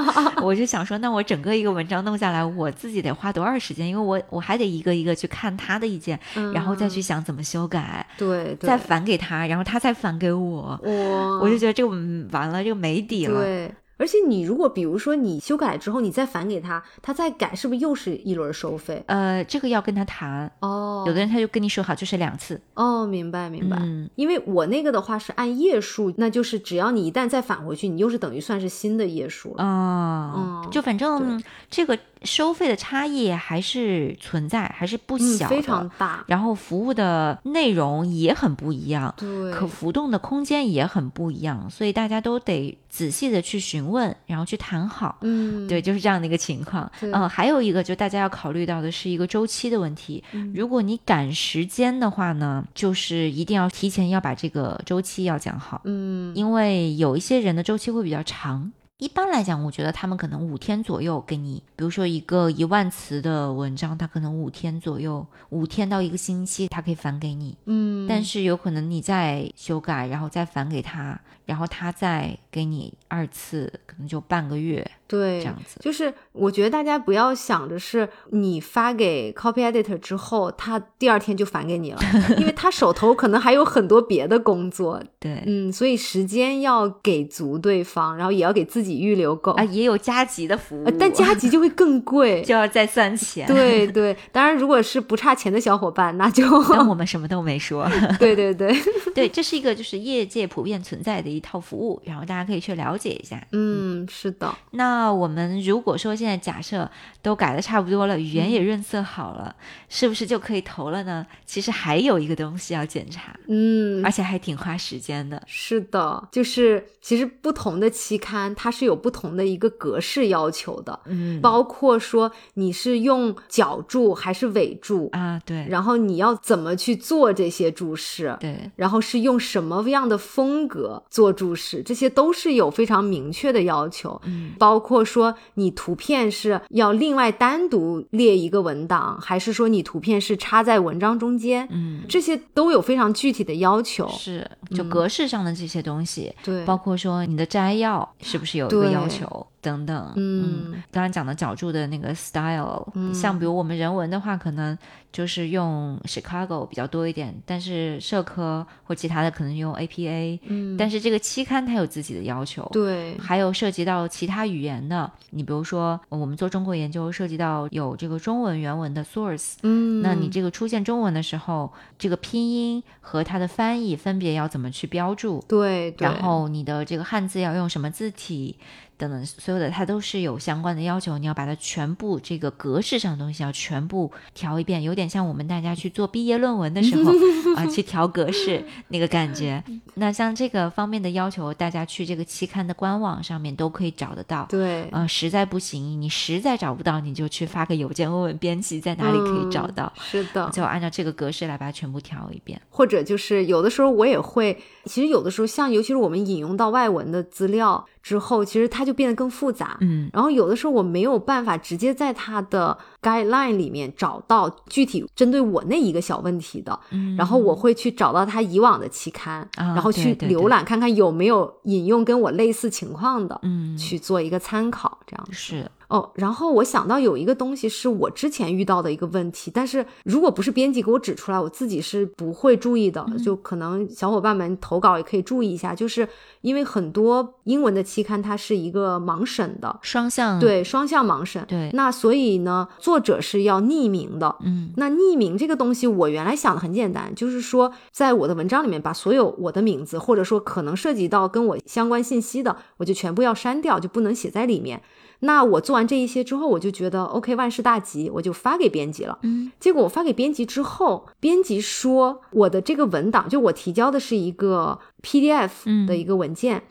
我就想说，那我整个一个文章弄下来，我自己得花多少时间？因为我我还得一个一个去看他的意见，然后再去想怎么修改，对对，再返给他，然后他再返给我。我，我就觉得这个嗯完了，这个没底了。对。而且你如果比如说你修改之后，你再返给他，他再改，是不是又是一轮收费？呃，这个要跟他谈。哦，有的人他就跟你说好，就是两次。哦，明白明白。嗯因为我那个的话是按页数，那就是只要你一旦再返回去，你又是等于算是新的页数了。哦，嗯就反正这个收费的差异还是存在，还是不嗯，小的。非常大。然后服务的内容也很不一样，对，可浮动的空间也很不一样，所以大家都得仔细的去询问，然后去谈好。嗯，对，就是这样的一个情况。嗯，还有一个就大家要考虑到的是一个周期的问题。如果你赶时间的话呢，就是一定要提前要把这个周期要讲好，嗯，因为有一些人的周期会比较长。一般来讲，我觉得他们可能五天左右给你，比如说一个一万词的文章，他可能五天左右，五天到一个星期，他可以返给你。嗯，但是有可能你再修改，然后再返给他，然后他再给你二次，可能就半个月对这样子。就是我觉得大家不要想着是你发给 copy editor 之后，他第二天就返给你了，因为他手头可能还有很多别的工作，对，嗯，所以时间要给足对方，然后也要给自己预留够，啊，也有加急的服务，呃但加急就会更贵。就要再算钱。，对对，当然如果是不差钱的小伙伴，那就但我们什么都没说。对对对，对，这是一个就是业界普遍存在的一套服务，然后大家可以去了解一下。嗯，是的，那我们如果说现在假设都改的差不多了，语言也润色好了，是不是就可以投了呢？其实还有一个东西要检查，嗯。而，且还挺花时间的。是的，就是其实不同的期刊它是有不同的一个格式要求的，嗯，包括说你是用脚注还是尾注，啊，对，然后你要怎么去做这些注释，对，然后是用什么样的风格做注释，这些都都是有非常明确的要求，嗯包括说你图片是要另外单独列一个文档，还是说你图片是插在文章中间，嗯，这些都有非常具体的要求。是就格式上的这些东西，对，包括说你的摘要是不是有一个要求等等。嗯刚刚讲的脚注的那个 style，、像比如我们人文的话，可能就是用 Chicago 比较多一点，但是社科或其他的可能用 APA，嗯，但是这个期刊它有自己的要求。对，还有涉及到其他语言的，你比如说我们做中国研究，涉及到有这个中文原文的 source，嗯，那你这个出现中文的时候，这个拼音和它的翻译分别要怎么去标注？对，对然后你的这个汉字要用什么字体等等，所有的它都是有相关的要求，你要把它全部这个格式上的东西要全部调一遍，有点像我们大家去做毕业论文的时候 啊、去调格式那个感觉。那像这个方面的要求，大家去这个期刊的官网上面都可以找得到。对，呃，实在不行，你实在找不到，你就去发个邮件问问编辑在哪里可以找嗯到，是的，就按照这个格式来把它全部调一遍。或者就是有的时候我也会，其实有的时候像尤其是我们引用到外文的资料之后，其实它就变得更复杂。嗯然后有的时候我没有办法直接在它的 guideline 里面找到具体针对我那一个小问题的，嗯，然后我会去找到它以往的期刊，啊然后去浏览看看有没有引用跟我类似情况的，嗯去做一个参考，这样子。是哦，然后我想到有一个东西是我之前遇到的一个问题，但是如果不是编辑给我指出来，我自己是不会注意的。就可能小伙伴们投稿也可以注意一下，就是因为很多英文的期刊它是一个盲审的，双向对，双向盲审。对那所以呢，作者是要匿名的。嗯那匿名这个东西，我原来想的很简单，就是说，在我的文章里面把所有我的名字，或者说可能涉及到跟我相关信息的，我就全部要删掉，就不能写在里面。那我做完这一些之后，我就觉得 OK，万事大吉，我就发给编辑了。嗯结果我发给编辑之后，编辑说我的这个文档，就我提交的是一个 PDF 的一个文件。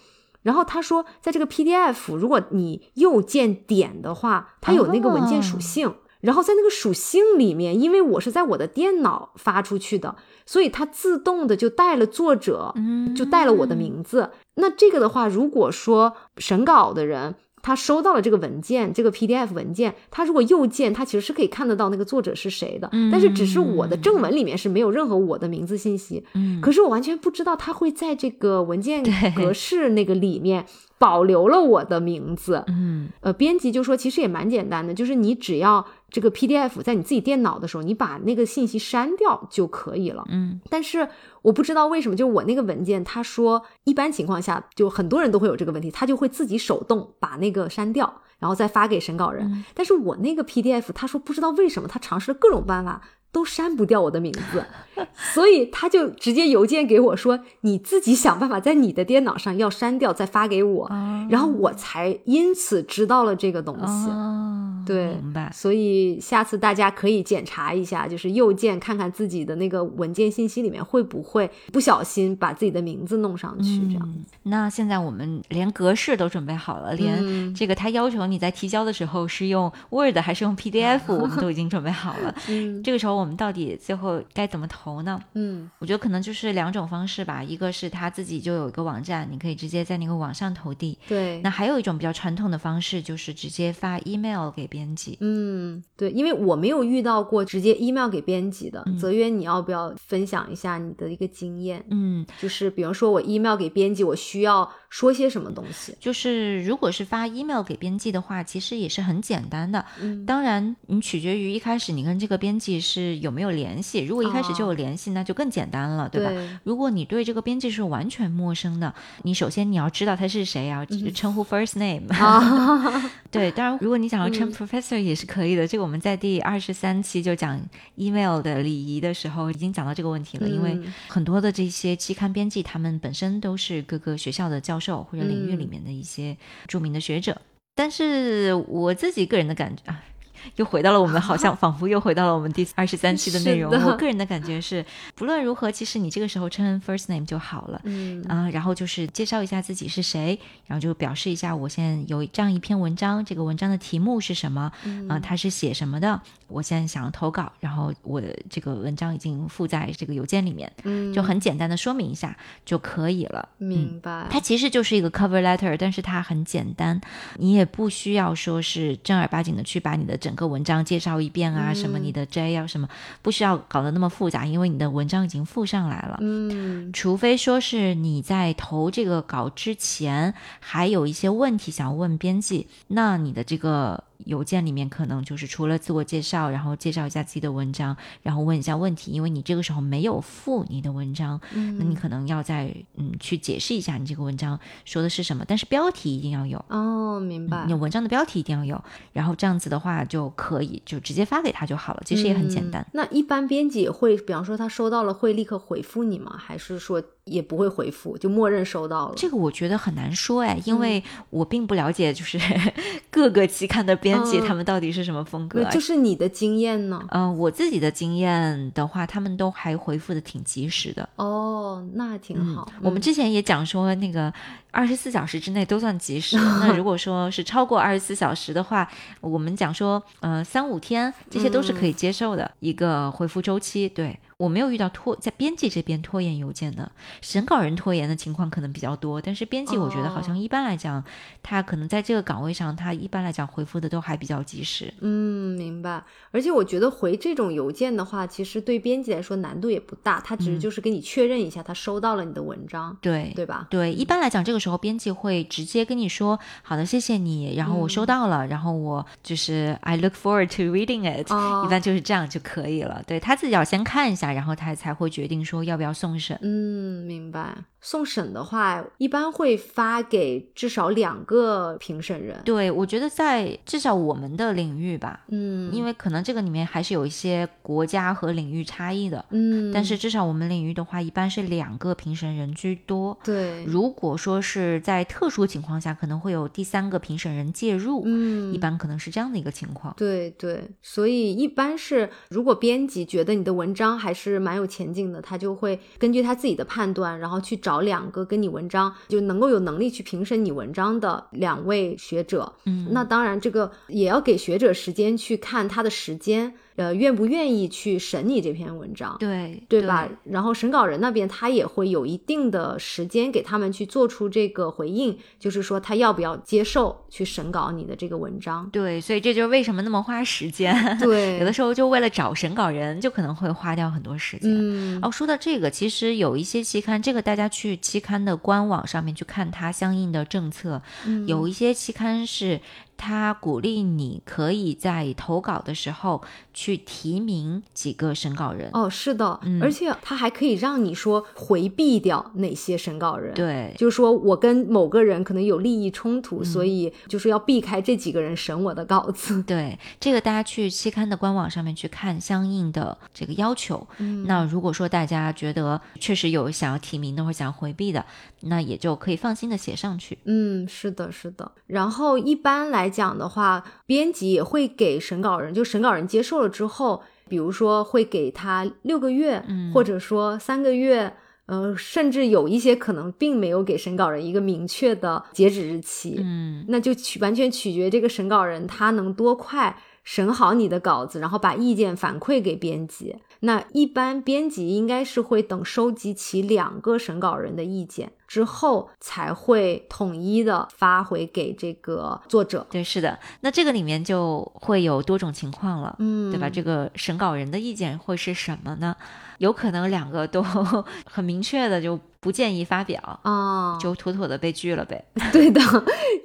然后他说，在这个 PDF，如果你右键点的话，它有那个文件属性。然后在那个属性里面，因为我是在我的电脑发出去的，所以它自动的就带了作者，嗯就带了我的名字。那这个的话，如果说审稿的人他收到了这个文件，这个 PDF 文件，他如果右键，他其实是可以看得到那个作者是谁的。但是只是我的正文里面是没有任何我的名字信息。嗯可是我完全不知道他会在这个文件格式那个里面保留了我的名字。嗯呃，编辑就说其实也蛮简单的，就是你只要这个 PDF 在你自己电脑的时候，你把那个信息删掉就可以了。嗯但是我不知道为什么，就我那个文件，他说一般情况下，就很多人都会有这个问题，他就会自己手动把那个删掉，然后再发给审稿人。但是我那个 PDF，他说不知道为什么，他尝试了各种办法。都删不掉我的名字，所以他就直接邮件给我说：“你自己想办法在你的电脑上要删掉，再发给我。哦然后我才因此知道了这个东西。哦，对明白。所以下次大家可以检查一下，就是右键看看自己的那个文件信息里面会不会不小心把自己的名字弄上去，这样。嗯，那现在我们连格式都准备好了，连嗯这个他要求你在提交的时候是用 Word 还是用 PDF，我们都已经准备好了。嗯这个时候我们到底最后该怎么投呢？嗯我觉得可能就是两种方式吧，一个是他自己就有一个网站，你可以直接在那个网上投递。对，那还有一种比较传统的方式，就是直接发 email 给编辑。嗯对，因为我没有遇到过直接 email 给编辑的。泽渊，你要不要分享一下你的一个经验？嗯，就是比方说我 email 给编辑，我需要说些什么东西？就是如果是发 email 给编辑的话，其实也是很简单的。嗯当然，你取决于一开始你跟这个编辑是有没有联系。如果一开始就有联系，那就更简单了，对吧？对如果你对这个编辑是完全陌生的，你首先你要知道他是谁啊，称呼 first name。啊，对，当然如果你想要称 professor 也是可以的。这个我们在第二十三期就讲 email 的礼仪的时候已经讲到这个问题了，因为嗯很多的这些期刊编辑，他们本身都是各个学校的教授或者领域里嗯面的一些著名的学者。但是我自己个人的感觉啊，又回到了我们，好像 仿佛又回到了我们第二十三期的内容。我个人的感觉是，不论如何，其实你这个时候称 first name 就好了。嗯啊，然后就是介绍一下自己是谁，然后就表示一下我现在有这样一篇文章，这个文章的题目是什么？啊，它是写什么的？我现在想要投稿，然后我的这个文章已经附在这个邮件里面，嗯，就很简单的说明一下就可以了。明白。它其实就是一个 cover letter，但是它很简单，你也不需要说是正儿八经的去把你的整个文章介绍一遍啊，什么你的 J 要什么，不需要搞得那么复杂，因为你的文章已经附上来了。嗯，除非说是你在投这个稿之前还有一些问题想要问编辑，那你的这个。邮件里面可能就是除了自我介绍，然后介绍一下自己的文章，然后问一下问题，因为你这个时候没有附你的文章，那你可能要再嗯去解释一下你这个文章说的是什么，但是标题一定要有哦，明白？你文章的标题一定要有，然后这样子的话就可以就直接发给他就好了，其实也很简单。那一般编辑会，比方说他收到了会立刻回复你吗？还是说？也不会回复，就默认收到了。这个我觉得很难说哎，因为我并不了解，就是 各个期刊的编辑他们到底是什么风格。就是你的经验呢？嗯，我自己的经验的话，他们都还回复的挺及时的。哦，那挺好。我们之前也讲说，那个二十四小时之内都算及时。那如果说是超过二十四小时的话，我们讲说，呃，三五天这些都是可以接受的一个回复周期。对。我没有遇到拖在编辑这边拖延邮件的，审稿人拖延的情况可能比较多，但是编辑我觉得好像一般来讲，他可能在这个岗位上，他一般来讲回复的都还比较及时。嗯，明白。而且我觉得回这种邮件的话，其实对编辑来说难度也不大，他只是就是跟你确认一下他收到了你的文章，对对吧？对，一般来讲这个时候编辑会直接跟你说，好的，谢谢你，然后我收到了，然后我就是 I look forward to reading it，一般就是这样就可以了。对他自己要先看一下。然后他才会决定说要不要送审。嗯，明白。送审的话，一般会发给至少两个评审人。对，我觉得在至少我们的领域吧，嗯，因为可能这个里面还是有一些国家和领域差异的，嗯，但是至少我们领域的话，一般是两个评审人居多。对，如果说是在特殊情况下，可能会有第三个评审人介入，嗯，一般可能是这样的一个情况。对对，所以一般是如果编辑觉得你的文章还是蛮有前景的，他就会根据他自己的判断，然后去找。两个跟你文章就能够有能力去评审你文章的两位学者，嗯，那当然这个也要给学者时间去看他的时间。呃，愿不愿意去审你这篇文章？对，对吧？然后审稿人那边他也会有一定的时间给他们去做出这个回应，就是说他要不要接受去审稿你的这个文章？对，所以这就是为什么那么花时间。对，有的时候就为了找审稿人，就可能会花掉很多时间。嗯，哦，说到这个，其实有一些期刊，这个大家去期刊的官网上面去看它相应的政策，有一些期刊是。他鼓励你可以在投稿的时候去提名几个审稿人哦，是的，而且他还可以让你说回避掉哪些审稿人，对，就是说我跟某个人可能有利益冲突，所以就是要避开这几个人审我的稿子。对，这个大家去期刊的官网上面去看相应的这个要求。嗯那如果说大家觉得确实有想要提名的或想要回避的，那也就可以放心的写上去。嗯，是的，是的。然后一般来。来讲的话，编辑也会给审稿人，就审稿人接受了之后，比如说会给他六个月，或者说三个月，呃，甚至有一些可能并没有给审稿人一个明确的截止日期，嗯，那就取完全取决这个审稿人他能多快审好你的稿子，然后把意见反馈给编辑。那一般编辑应该是会等收集齐两个审稿人的意见。之后才会统一的发回给这个作者。对，是的。那这个里面就会有多种情况了，嗯，对吧？这个审稿人的意见会是什么呢？有可能两个都 很明确的就不建议发表啊，就妥妥的被拒了呗。对的，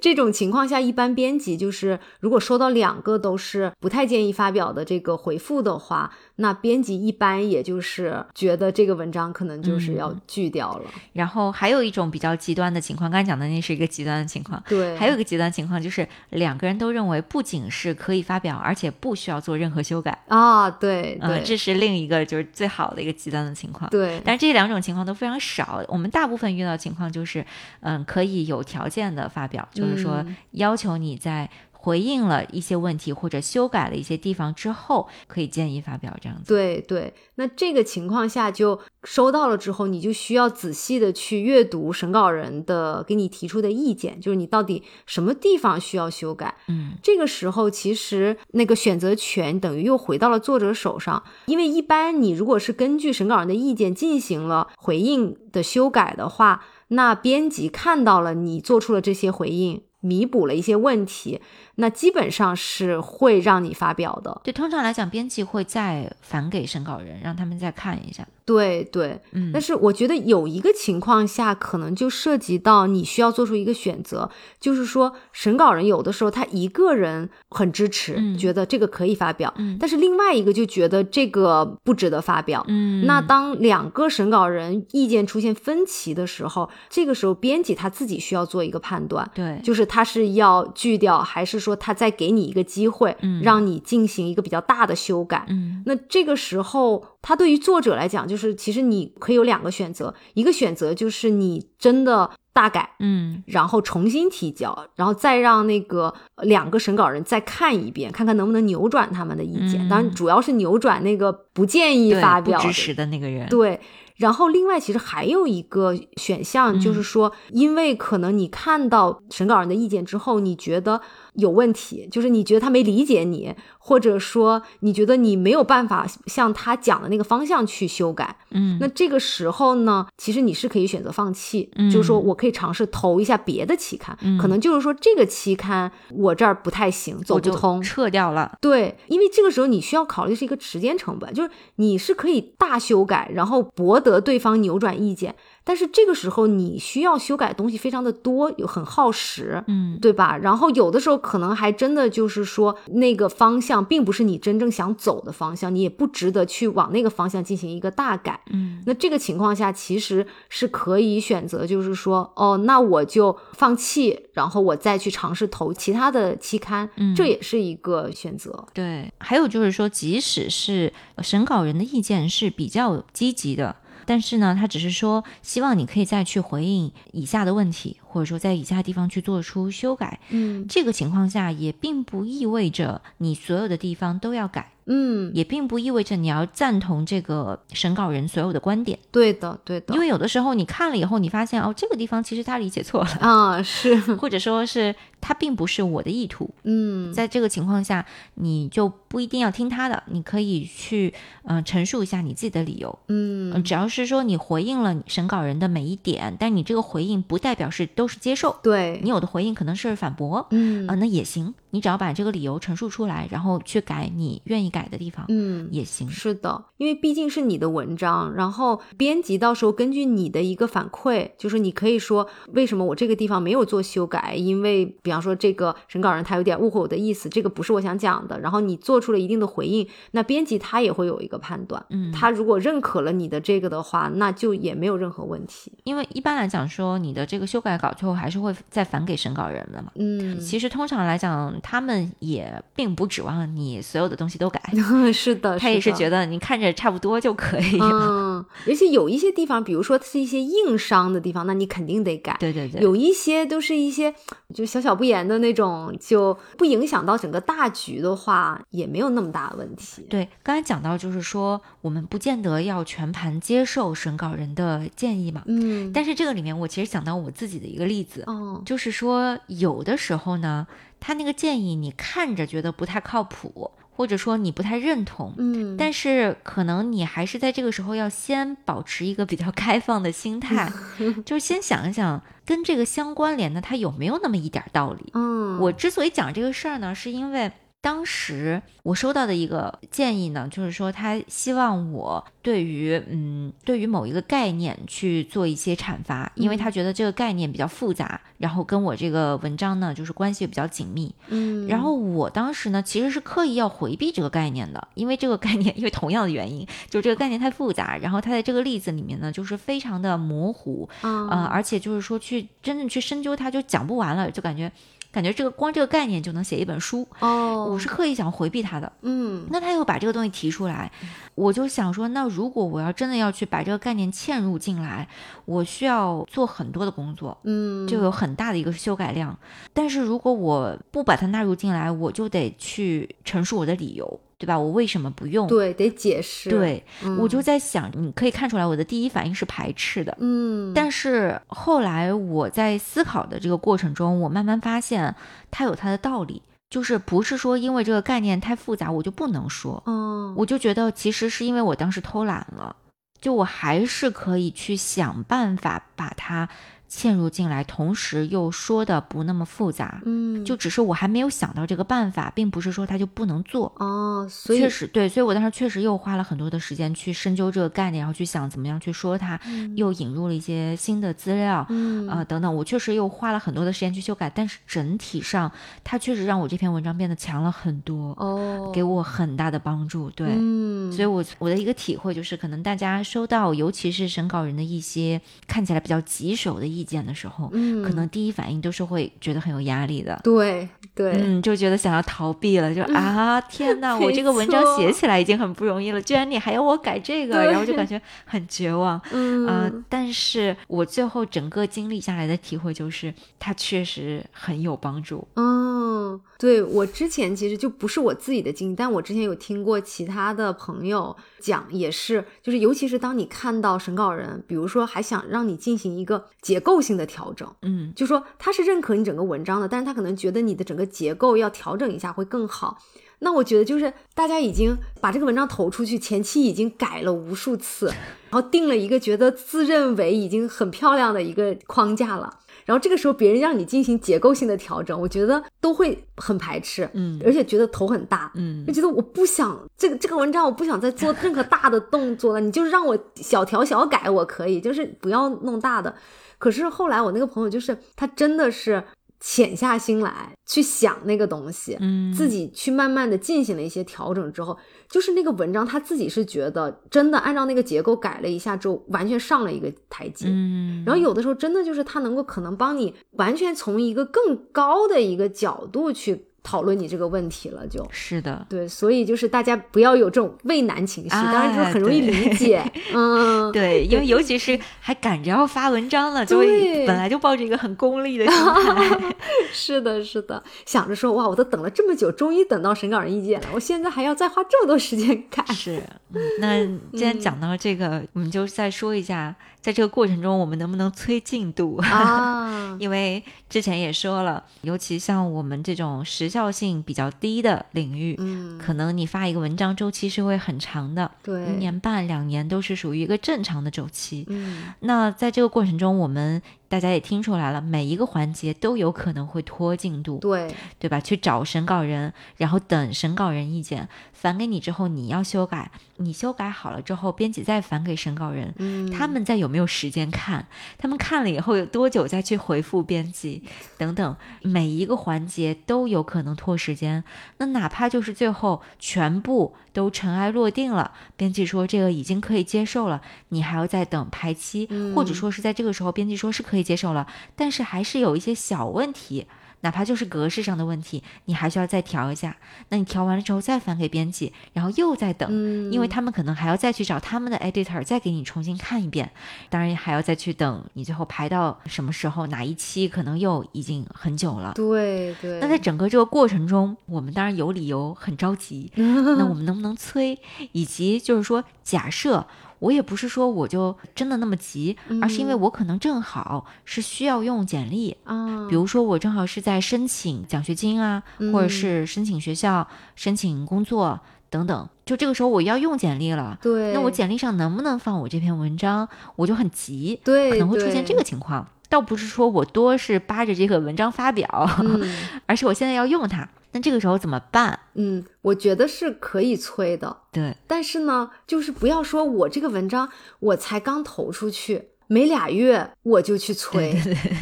这种情况下，一般编辑就是如果收到两个都是不太建议发表的这个回复的话，那编辑一般也就是觉得这个文章可能就是要拒掉了。然后还有一。种比较极端的情况，刚才讲的那是一个极端的情况，对，还有一个极端情况就是两个人都认为不仅是可以发表，而且不需要做任何修改啊，对，对，这是另一个就是最好的一个极端的情况，对，但是这两种情况都非常少，我们大部分遇到情况就是，嗯，可以有条件的发表，就是说要求你在。回应了一些问题或者修改了一些地方之后，可以建议发表这样子。对对，那这个情况下就收到了之后，你就需要仔细的去阅读审稿人的给你提出的意见，就是你到底什么地方需要修改。嗯，这个时候其实那个选择权等于又回到了作者手上，因为一般你如果是根据审稿人的意见进行了回应的修改的话，那编辑看到了你做出了这些回应。弥补了一些问题，那基本上是会让你发表的。对，通常来讲，编辑会再返给审稿人，让他们再看一下。对对，嗯，但是我觉得有一个情况下，可能就涉及到你需要做出一个选择，就是说审稿人有的时候他一个人很支持，觉得这个可以发表，但是另外一个就觉得这个不值得发表。嗯，那当两个审稿人意见出现分歧的时候，这个时候编辑他自己需要做一个判断，对，就是他是要拒掉，还是说他再给你一个机会，让你进行一个比较大的修改。嗯，那这个时候。他对于作者来讲，就是其实你可以有两个选择，一个选择就是你真的大改，嗯，然后重新提交，然后再让那个两个审稿人再看一遍，看看能不能扭转他们的意见。当然，主要是扭转那个不建议发表、支持的那个人。对。然后，另外其实还有一个选项，就是说，因为可能你看到审稿人的意见之后，你觉得有问题，就是你觉得他没理解你，或者说你觉得你没有办法向他讲的那个方向去修改，嗯，那这个时候呢，其实你是可以选择放弃，嗯，就是说我可以尝试投一下别的期刊，可能就是说这个期刊我这儿不太行，走不通，撤掉了。对，因为这个时候你需要考虑是一个时间成本，就是你是可以大修改，然后博得对方扭转意见。但是这个时候你需要修改的东西非常的多，有很耗时，嗯，对吧？然后有的时候可能还真的就是说那个方向并不是你真正想走的方向，你也不值得去往那个方向进行一个大改，嗯。那这个情况下其实是可以选择，就是说，哦，那我就放弃，然后我再去尝试投其他的期刊，嗯，这也是一个选择。对，还有就是说，即使是审稿人的意见是比较积极的。但是呢，他只是说希望你可以再去回应以下的问题，或者说在以下地方去做出修改。嗯，这个情况下也并不意味着你所有的地方都要改。嗯，也并不意味着你要赞同这个审稿人所有的观点。对的，对的。因为有的时候你看了以后，你发现哦，这个地方其实他理解错了 啊，是，或者说是他并不是我的意图。嗯，在这个情况下，你就不一定要听他的，你可以去嗯陈述一下你自己的理由。嗯，只要是说你回应了审稿人的每一点，但你这个回应不代表是都是接受。对你有的回应可能是反驳，嗯啊，那也行。你只要把这个理由陈述出来，然后去改你愿意改的地方，嗯，也行。是的，因为毕竟是你的文章，然后编辑到时候根据你的一个反馈，就是你可以说为什么我这个地方没有做修改，因为比方说这个审稿人他有点误会我的意思，这个不是我想讲的。然后你做出了一定的回应，那编辑他也会有一个判断，嗯，他如果认可了你的这个的话，那就也没有任何问题。因为一般来讲说，你的这个修改稿最后还是会再返给审稿人的嘛。嗯，其实通常来讲，他们也并不指望你所有的东西都改。是的，他也是觉得你看着差不多就可以了。嗯，而且有一些地方，比如说是一些硬伤的地方，那你肯定得改。对对对，有一些都是一些就小小不言的那种，就不影响到整个大局的话，也没有那么大的问题。对，刚才讲到就是说，我们不见得要全盘接受审稿人的建议嘛。嗯，但是这个里面，我其实想到我自己的一个例子，哦，就是说有的时候呢，他那个建议你看着觉得不太靠谱。或者说你不太认同，嗯，但是可能你还是在这个时候要先保持一个比较开放的心态，就是先想一想跟这个相关联的它有没有那么一点道理。嗯，我之所以讲这个事儿呢，是因为。当时我收到的一个建议呢，就是说他希望我对于嗯对于某一个概念去做一些阐发，因为他觉得这个概念比较复杂，然后跟我这个文章呢就是关系比较紧密。嗯，然后我当时呢其实是刻意要回避这个概念的，因为这个概念 因为同样的原因，就是这个概念太复杂，然后它在这个例子里面呢就是非常的模糊，呃，而且就是说去真正去深究它就讲不完了，就感觉。感觉这个光这个概念就能写一本书。哦，我是刻意想回避它的。嗯那他又把这个东西提出来，我就想说，那如果我要真的要去把这个概念嵌入进来，我需要做很多的工作，嗯，就有很大的一个修改量。但是如果我不把它纳入进来，我就得去陈述我的理由，对吧？我为什么不用？对得解释，，对，我就在想，你可以看出来，我的第一反应是排斥的。嗯，但是后来我在思考的这个过程中，我慢慢发现它有它的道理，就是不是说因为这个概念太复杂我就不能说，嗯，我就觉得其实是因为我当时偷懒了，就我还是可以去想办法把它嵌入进来，同时又说的不那么复杂。嗯，就只是我还没有想到这个办法，并不是说它就不能做。哦，所以确实对，所以我当时确实又花了很多的时间去深究这个概念，然后去想怎么样去说它，又引入了一些新的资料，嗯啊、等等，我确实又花了很多的时间去修改，但是整体上它确实让我这篇文章变得强了很多，哦，给我很大的帮助。对，嗯，所以我我的一个体会就是，可能大家收到尤其是审稿人的一些看起来比较棘手的意见的时候，嗯，可能第一反应都是会觉得很有压力的。对对，嗯，就觉得想要逃避了，就啊，天哪！我这个文章写起来已经很不容易了，居然你还要我改这个，然后就感觉很绝望。嗯呃，但是我最后整个经历下来的体会就是，它确实很有帮助。嗯，对我之前其实就不是我自己的经历，但我之前有听过其他的朋友讲，也是，就是尤其是当你看到审稿人，比如说还想让你进行一个结构性的调整，嗯就说他是认可你整个文章的，但是他可能觉得你的整个结构要调整一下会更好。那我觉得就是大家已经把这个文章投出去，前期已经改了无数次，然后定了一个觉得自认为已经很漂亮的一个框架了。然后这个时候别人让你进行结构性的调整，我觉得都会很排斥，嗯而且觉得头很大，嗯就觉得我不想这个这个文章，我不想再做任何大的动作了，你就是让我小调小改，我可以，就是不要弄大的。可是后来我那个朋友就是他真的是潜下心来去想那个东西，嗯，自己去慢慢的进行了一些调整之后，就是那个文章他自己是觉得真的按照那个结构改了一下之后，完全上了一个台阶。嗯，然后有的时候真的就是他能够可能帮你完全从一个更高的一个角度去讨论你这个问题了，就。是的，对，所以就是大家不要有这种畏难情绪，当然就很容易理解，嗯，对，因为尤其是还赶着要发文章了，就会对。本来就抱着一个很功利的心态。是的，是的，想着说哇，我都等了这么久，终于等到审稿人意见了，我现在还要再花这么多时间改，是，嗯那既然讲到这个，我们就再说一下，在这个过程中我们能不能催进度？啊，因为之前也说了，尤其像我们这种时效性比较低的领域，嗯，可能你发一个文章周期是会很长的，对，一年半、两年都是属于一个正常的周期。嗯，那在这个过程中，我们大家也听出来了，每一个环节都有可能会拖进度，对，对吧？去找审稿人，然后等审稿人意见，返给你之后你要修改，你修改好了之后，编辑再返给审稿人，嗯，他们再有没有时间看，他们看了以后有多久再去回复编辑，等等，每一个环节都有可能拖时间。那哪怕就是最后全部都尘埃落定了，编辑说这个已经可以接受了，你还要再等排期，或者说是在这个时候编辑说是可以接受了，但是还是有一些小问题。哪怕就是格式上的问题，你还需要再调一下。那你调完了之后再返给编辑，然后又再等，嗯，因为他们可能还要再去找他们的 editor，再给你重新看一遍。当然还要再去等你最后排到什么时候，哪一期可能又已经很久了。对对，那在整个这个过程中，我们当然有理由很着急。那我们能不能催？以及就是说，假设我也不是说我就真的那么急，而是因为我可能正好是需要用简历，啊，比如说我正好是在申请奖学金啊，或者是申请学校、申请工作等等，就这个时候我要用简历了。对，那我简历上能不能放我这篇文章？我就很急，对可能会出现这个情况。倒不是说我多是扒着这个文章发表，嗯 而是我现在要用它。那这个时候怎么办？嗯，我觉得是可以催的，对，但是呢，就是不要说我这个文章我才刚投出去。没俩月我就去催，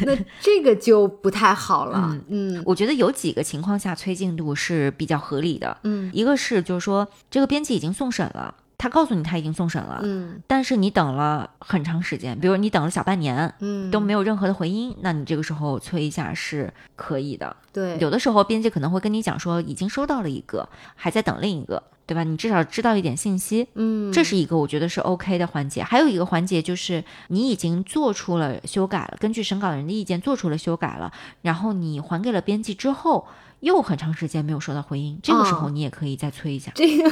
那这个就不太好了。嗯我觉得有几个情况下催进度是比较合理的。嗯一个是就是说这个编辑已经送审了。他告诉你他已经送审了，嗯但是你等了很长时间，比如你等了小半年嗯，都没有任何的回音，那你这个时候催一下是可以的。对，有的时候编辑可能会跟你讲说已经收到了一个，还在等另一个，对吧？你至少知道一点信息，嗯，这是一个我觉得是 OK 的环节。还有一个环节就是你已经做出了修改了，根据审稿人的意见做出了修改了，然后你还给了编辑之后，又很长时间没有收到回音，这个时候哦你也可以再催一下。这个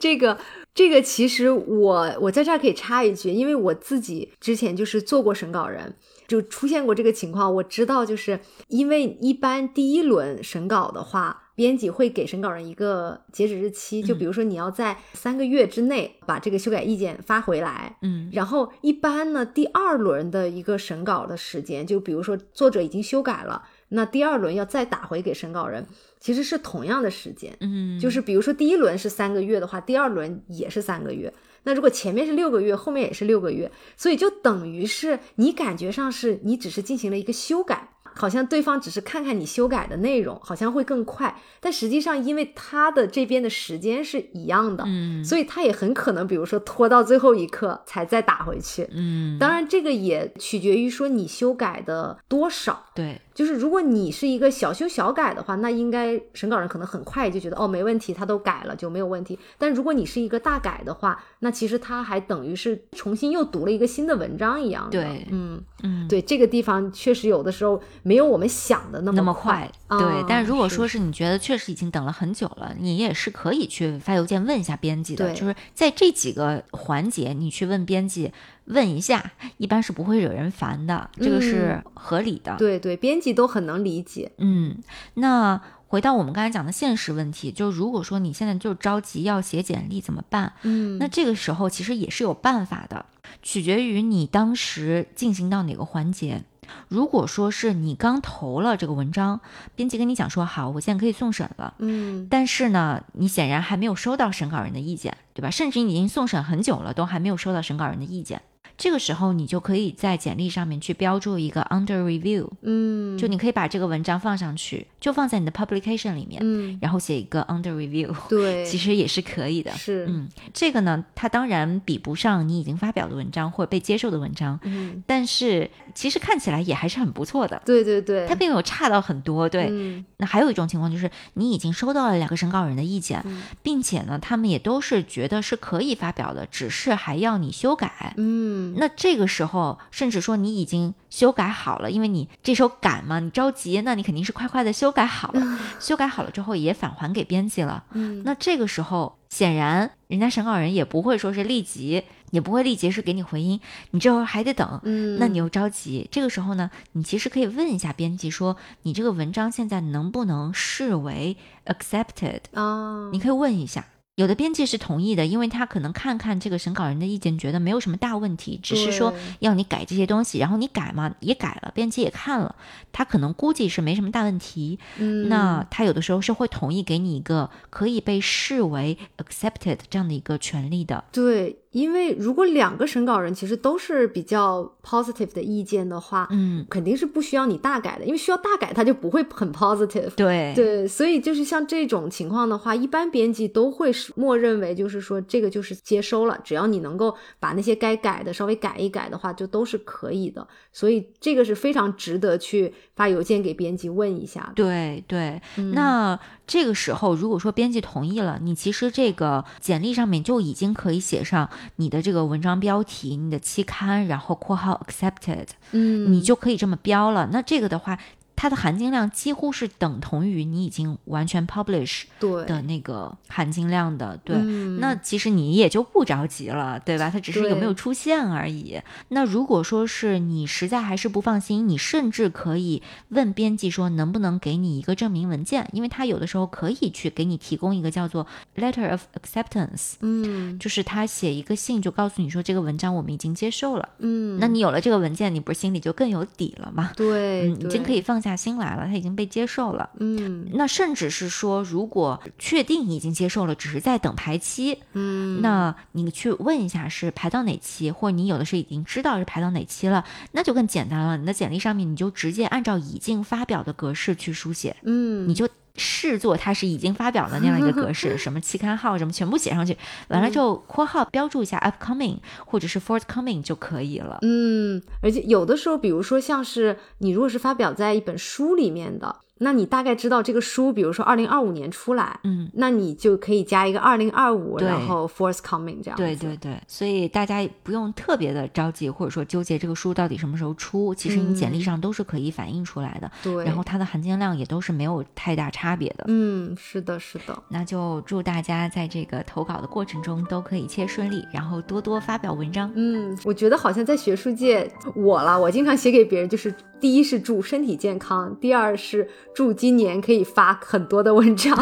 这个这个，其实我我在这儿可以插一句，因为我自己之前就是做过审稿人，就出现过这个情况。我知道，就是因为一般第一轮审稿的话，编辑会给审稿人一个截止日期，就比如说你要在三个月之内把这个修改意见发回来。嗯然后一般呢，第二轮的一个审稿的时间，就比如说作者已经修改了，那第二轮要再打回给审稿人，其实是同样的时间。嗯，就是比如说第一轮是三个月的话，第二轮也是三个月。那如果前面是六个月，后面也是六个月，所以就等于是你感觉上是你只是进行了一个修改，好像对方只是看看你修改的内容，好像会更快。但实际上，因为他的这边的时间是一样的，嗯所以他也很可能，比如说拖到最后一刻才再打回去。嗯，当然，这个也取决于说你修改的多少。对，就是如果你是一个小修小改的话，那应该审稿人可能很快就觉得哦没问题，他都改了就没有问题。但如果你是一个大改的话，那其实他还等于是重新又读了一个新的文章一样的。对嗯，嗯，对，这个地方确实有的时候没有我们想的那那么快。快，对。但如果说是你觉得确实已经等了很久了，你也是可以去发邮件问一下编辑的，对就是在这几个环节，你去问编辑问一下，一般是不会惹人烦的，这个是合理的。对对，编辑都很能理解。嗯，那回到我们刚才讲的现实问题，就如果说你现在就着急要写简历怎么办？嗯那这个时候其实也是有办法的，取决于你当时进行到哪个环节。如果说是你刚投了这个文章，编辑跟你讲说好，我现在可以送审了，嗯但是呢，你显然还没有收到审稿人的意见，对吧？甚至你已经送审很久了，都还没有收到审稿人的意见。这个时候，你就可以在简历上面去标注一个 under review，嗯，就你可以把这个文章放上去，就放在你的 publication 里面，嗯。然后写一个 under review，对，其实也是可以的。是。嗯，这个呢，它当然比不上你已经发表的文章或者被接受的文章，嗯。但是其实看起来也还是很不错的。对对对，它并没有差到很多，对。嗯。那还有一种情况就是，你已经收到了两个审稿人的意见，嗯。并且呢，他们也都是觉得是可以发表的，只是还要你修改。嗯那这个时候，甚至说你已经修改好了，因为你这时候赶嘛，你着急，那你肯定是快快的修改好了。修改好了之后，也返还给编辑了。嗯那这个时候，显然人家审稿人也不会说是立即，也不会立即是给你回音，你这会儿还得等。嗯，那你又着急，这个时候呢，你其实可以问一下编辑说，你这个文章现在能不能视为 accepted？啊，你可以问一下。有的编辑是同意的，因为他可能看看这个审稿人的意见，觉得没有什么大问题，只是说要你改这些东西，然后你改嘛也改了，编辑也看了，他可能估计是没什么大问题。嗯那他有的时候是会同意给你一个可以被视为 accepted 这样的一个权利的。对，因为如果两个审稿人其实都是比较 positive 的意见的话，嗯，肯定是不需要你大改的，因为需要大改，他就不会很 positive。对对，所以就是像这种情况的话，一般编辑都会是默认为就是说这个就是接收了，只要你能够把那些该改的稍微改一改的话，就都是可以的。所以这个是非常值得去发邮件给编辑问一下的。对对，嗯那这个时候如果说编辑同意了，你其实这个简历上面就已经可以写上你的这个文章标题、你的期刊，然后括号 accepted，嗯，你就可以这么标了。那这个的话。它的含金量几乎是等同于你已经完全 publish 对的那个含金量的，对。嗯那其实你也就不着急了，对吧？它只是有没有出现而已。那如果说是你实在还是不放心，你甚至可以问编辑说能不能给你一个证明文件，因为他有的时候可以去给你提供一个叫做 letter of acceptance，嗯就是他写一个信就告诉你说这个文章我们已经接受了。嗯，那你有了这个文件，你不是心里就更有底了吗？对，嗯，已经可以以放下心来了，他已经被接受了。嗯那甚至是说，如果确定已经接受了，只是在等排期，嗯，那你去问一下是排到哪期，或者你有的是已经知道是排到哪期了，那就更简单了。你的简历上面你就直接按照已经发表的格式去书写，嗯你就视作它是已经发表的那样一个格式，什么期刊号什么全部写上去，完了之后括号标注一下 upcoming 或者是 forthcoming 就可以了。嗯，而且有的时候，比如说像是你如果是发表在一本书里面的。那你大概知道这个书，比如说二零二五年出来，嗯，那你就可以加一个二零二五，然后 forthcoming 这样。对对对，所以大家不用特别的着急，或者说纠结这个书到底什么时候出，其实你简历上都是可以反映出来的。对，然后它的含金量也都是没有太大差别的。嗯，是的，是的。那就祝大家在这个投稿的过程中都可以一切顺利，然后多多发表文章。嗯，我觉得好像在学术界，我了，我经常写给别人，就是第一是祝身体健康，第二是。祝今年可以发很多的文章，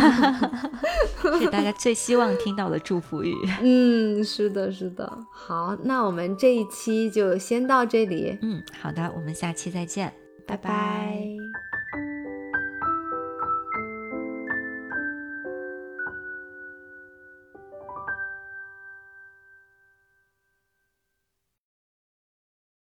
是大家最希望听到的祝福语。嗯，是的，是的。好，那我们这一期就先到这里。嗯，好的，我们下期再见，拜拜。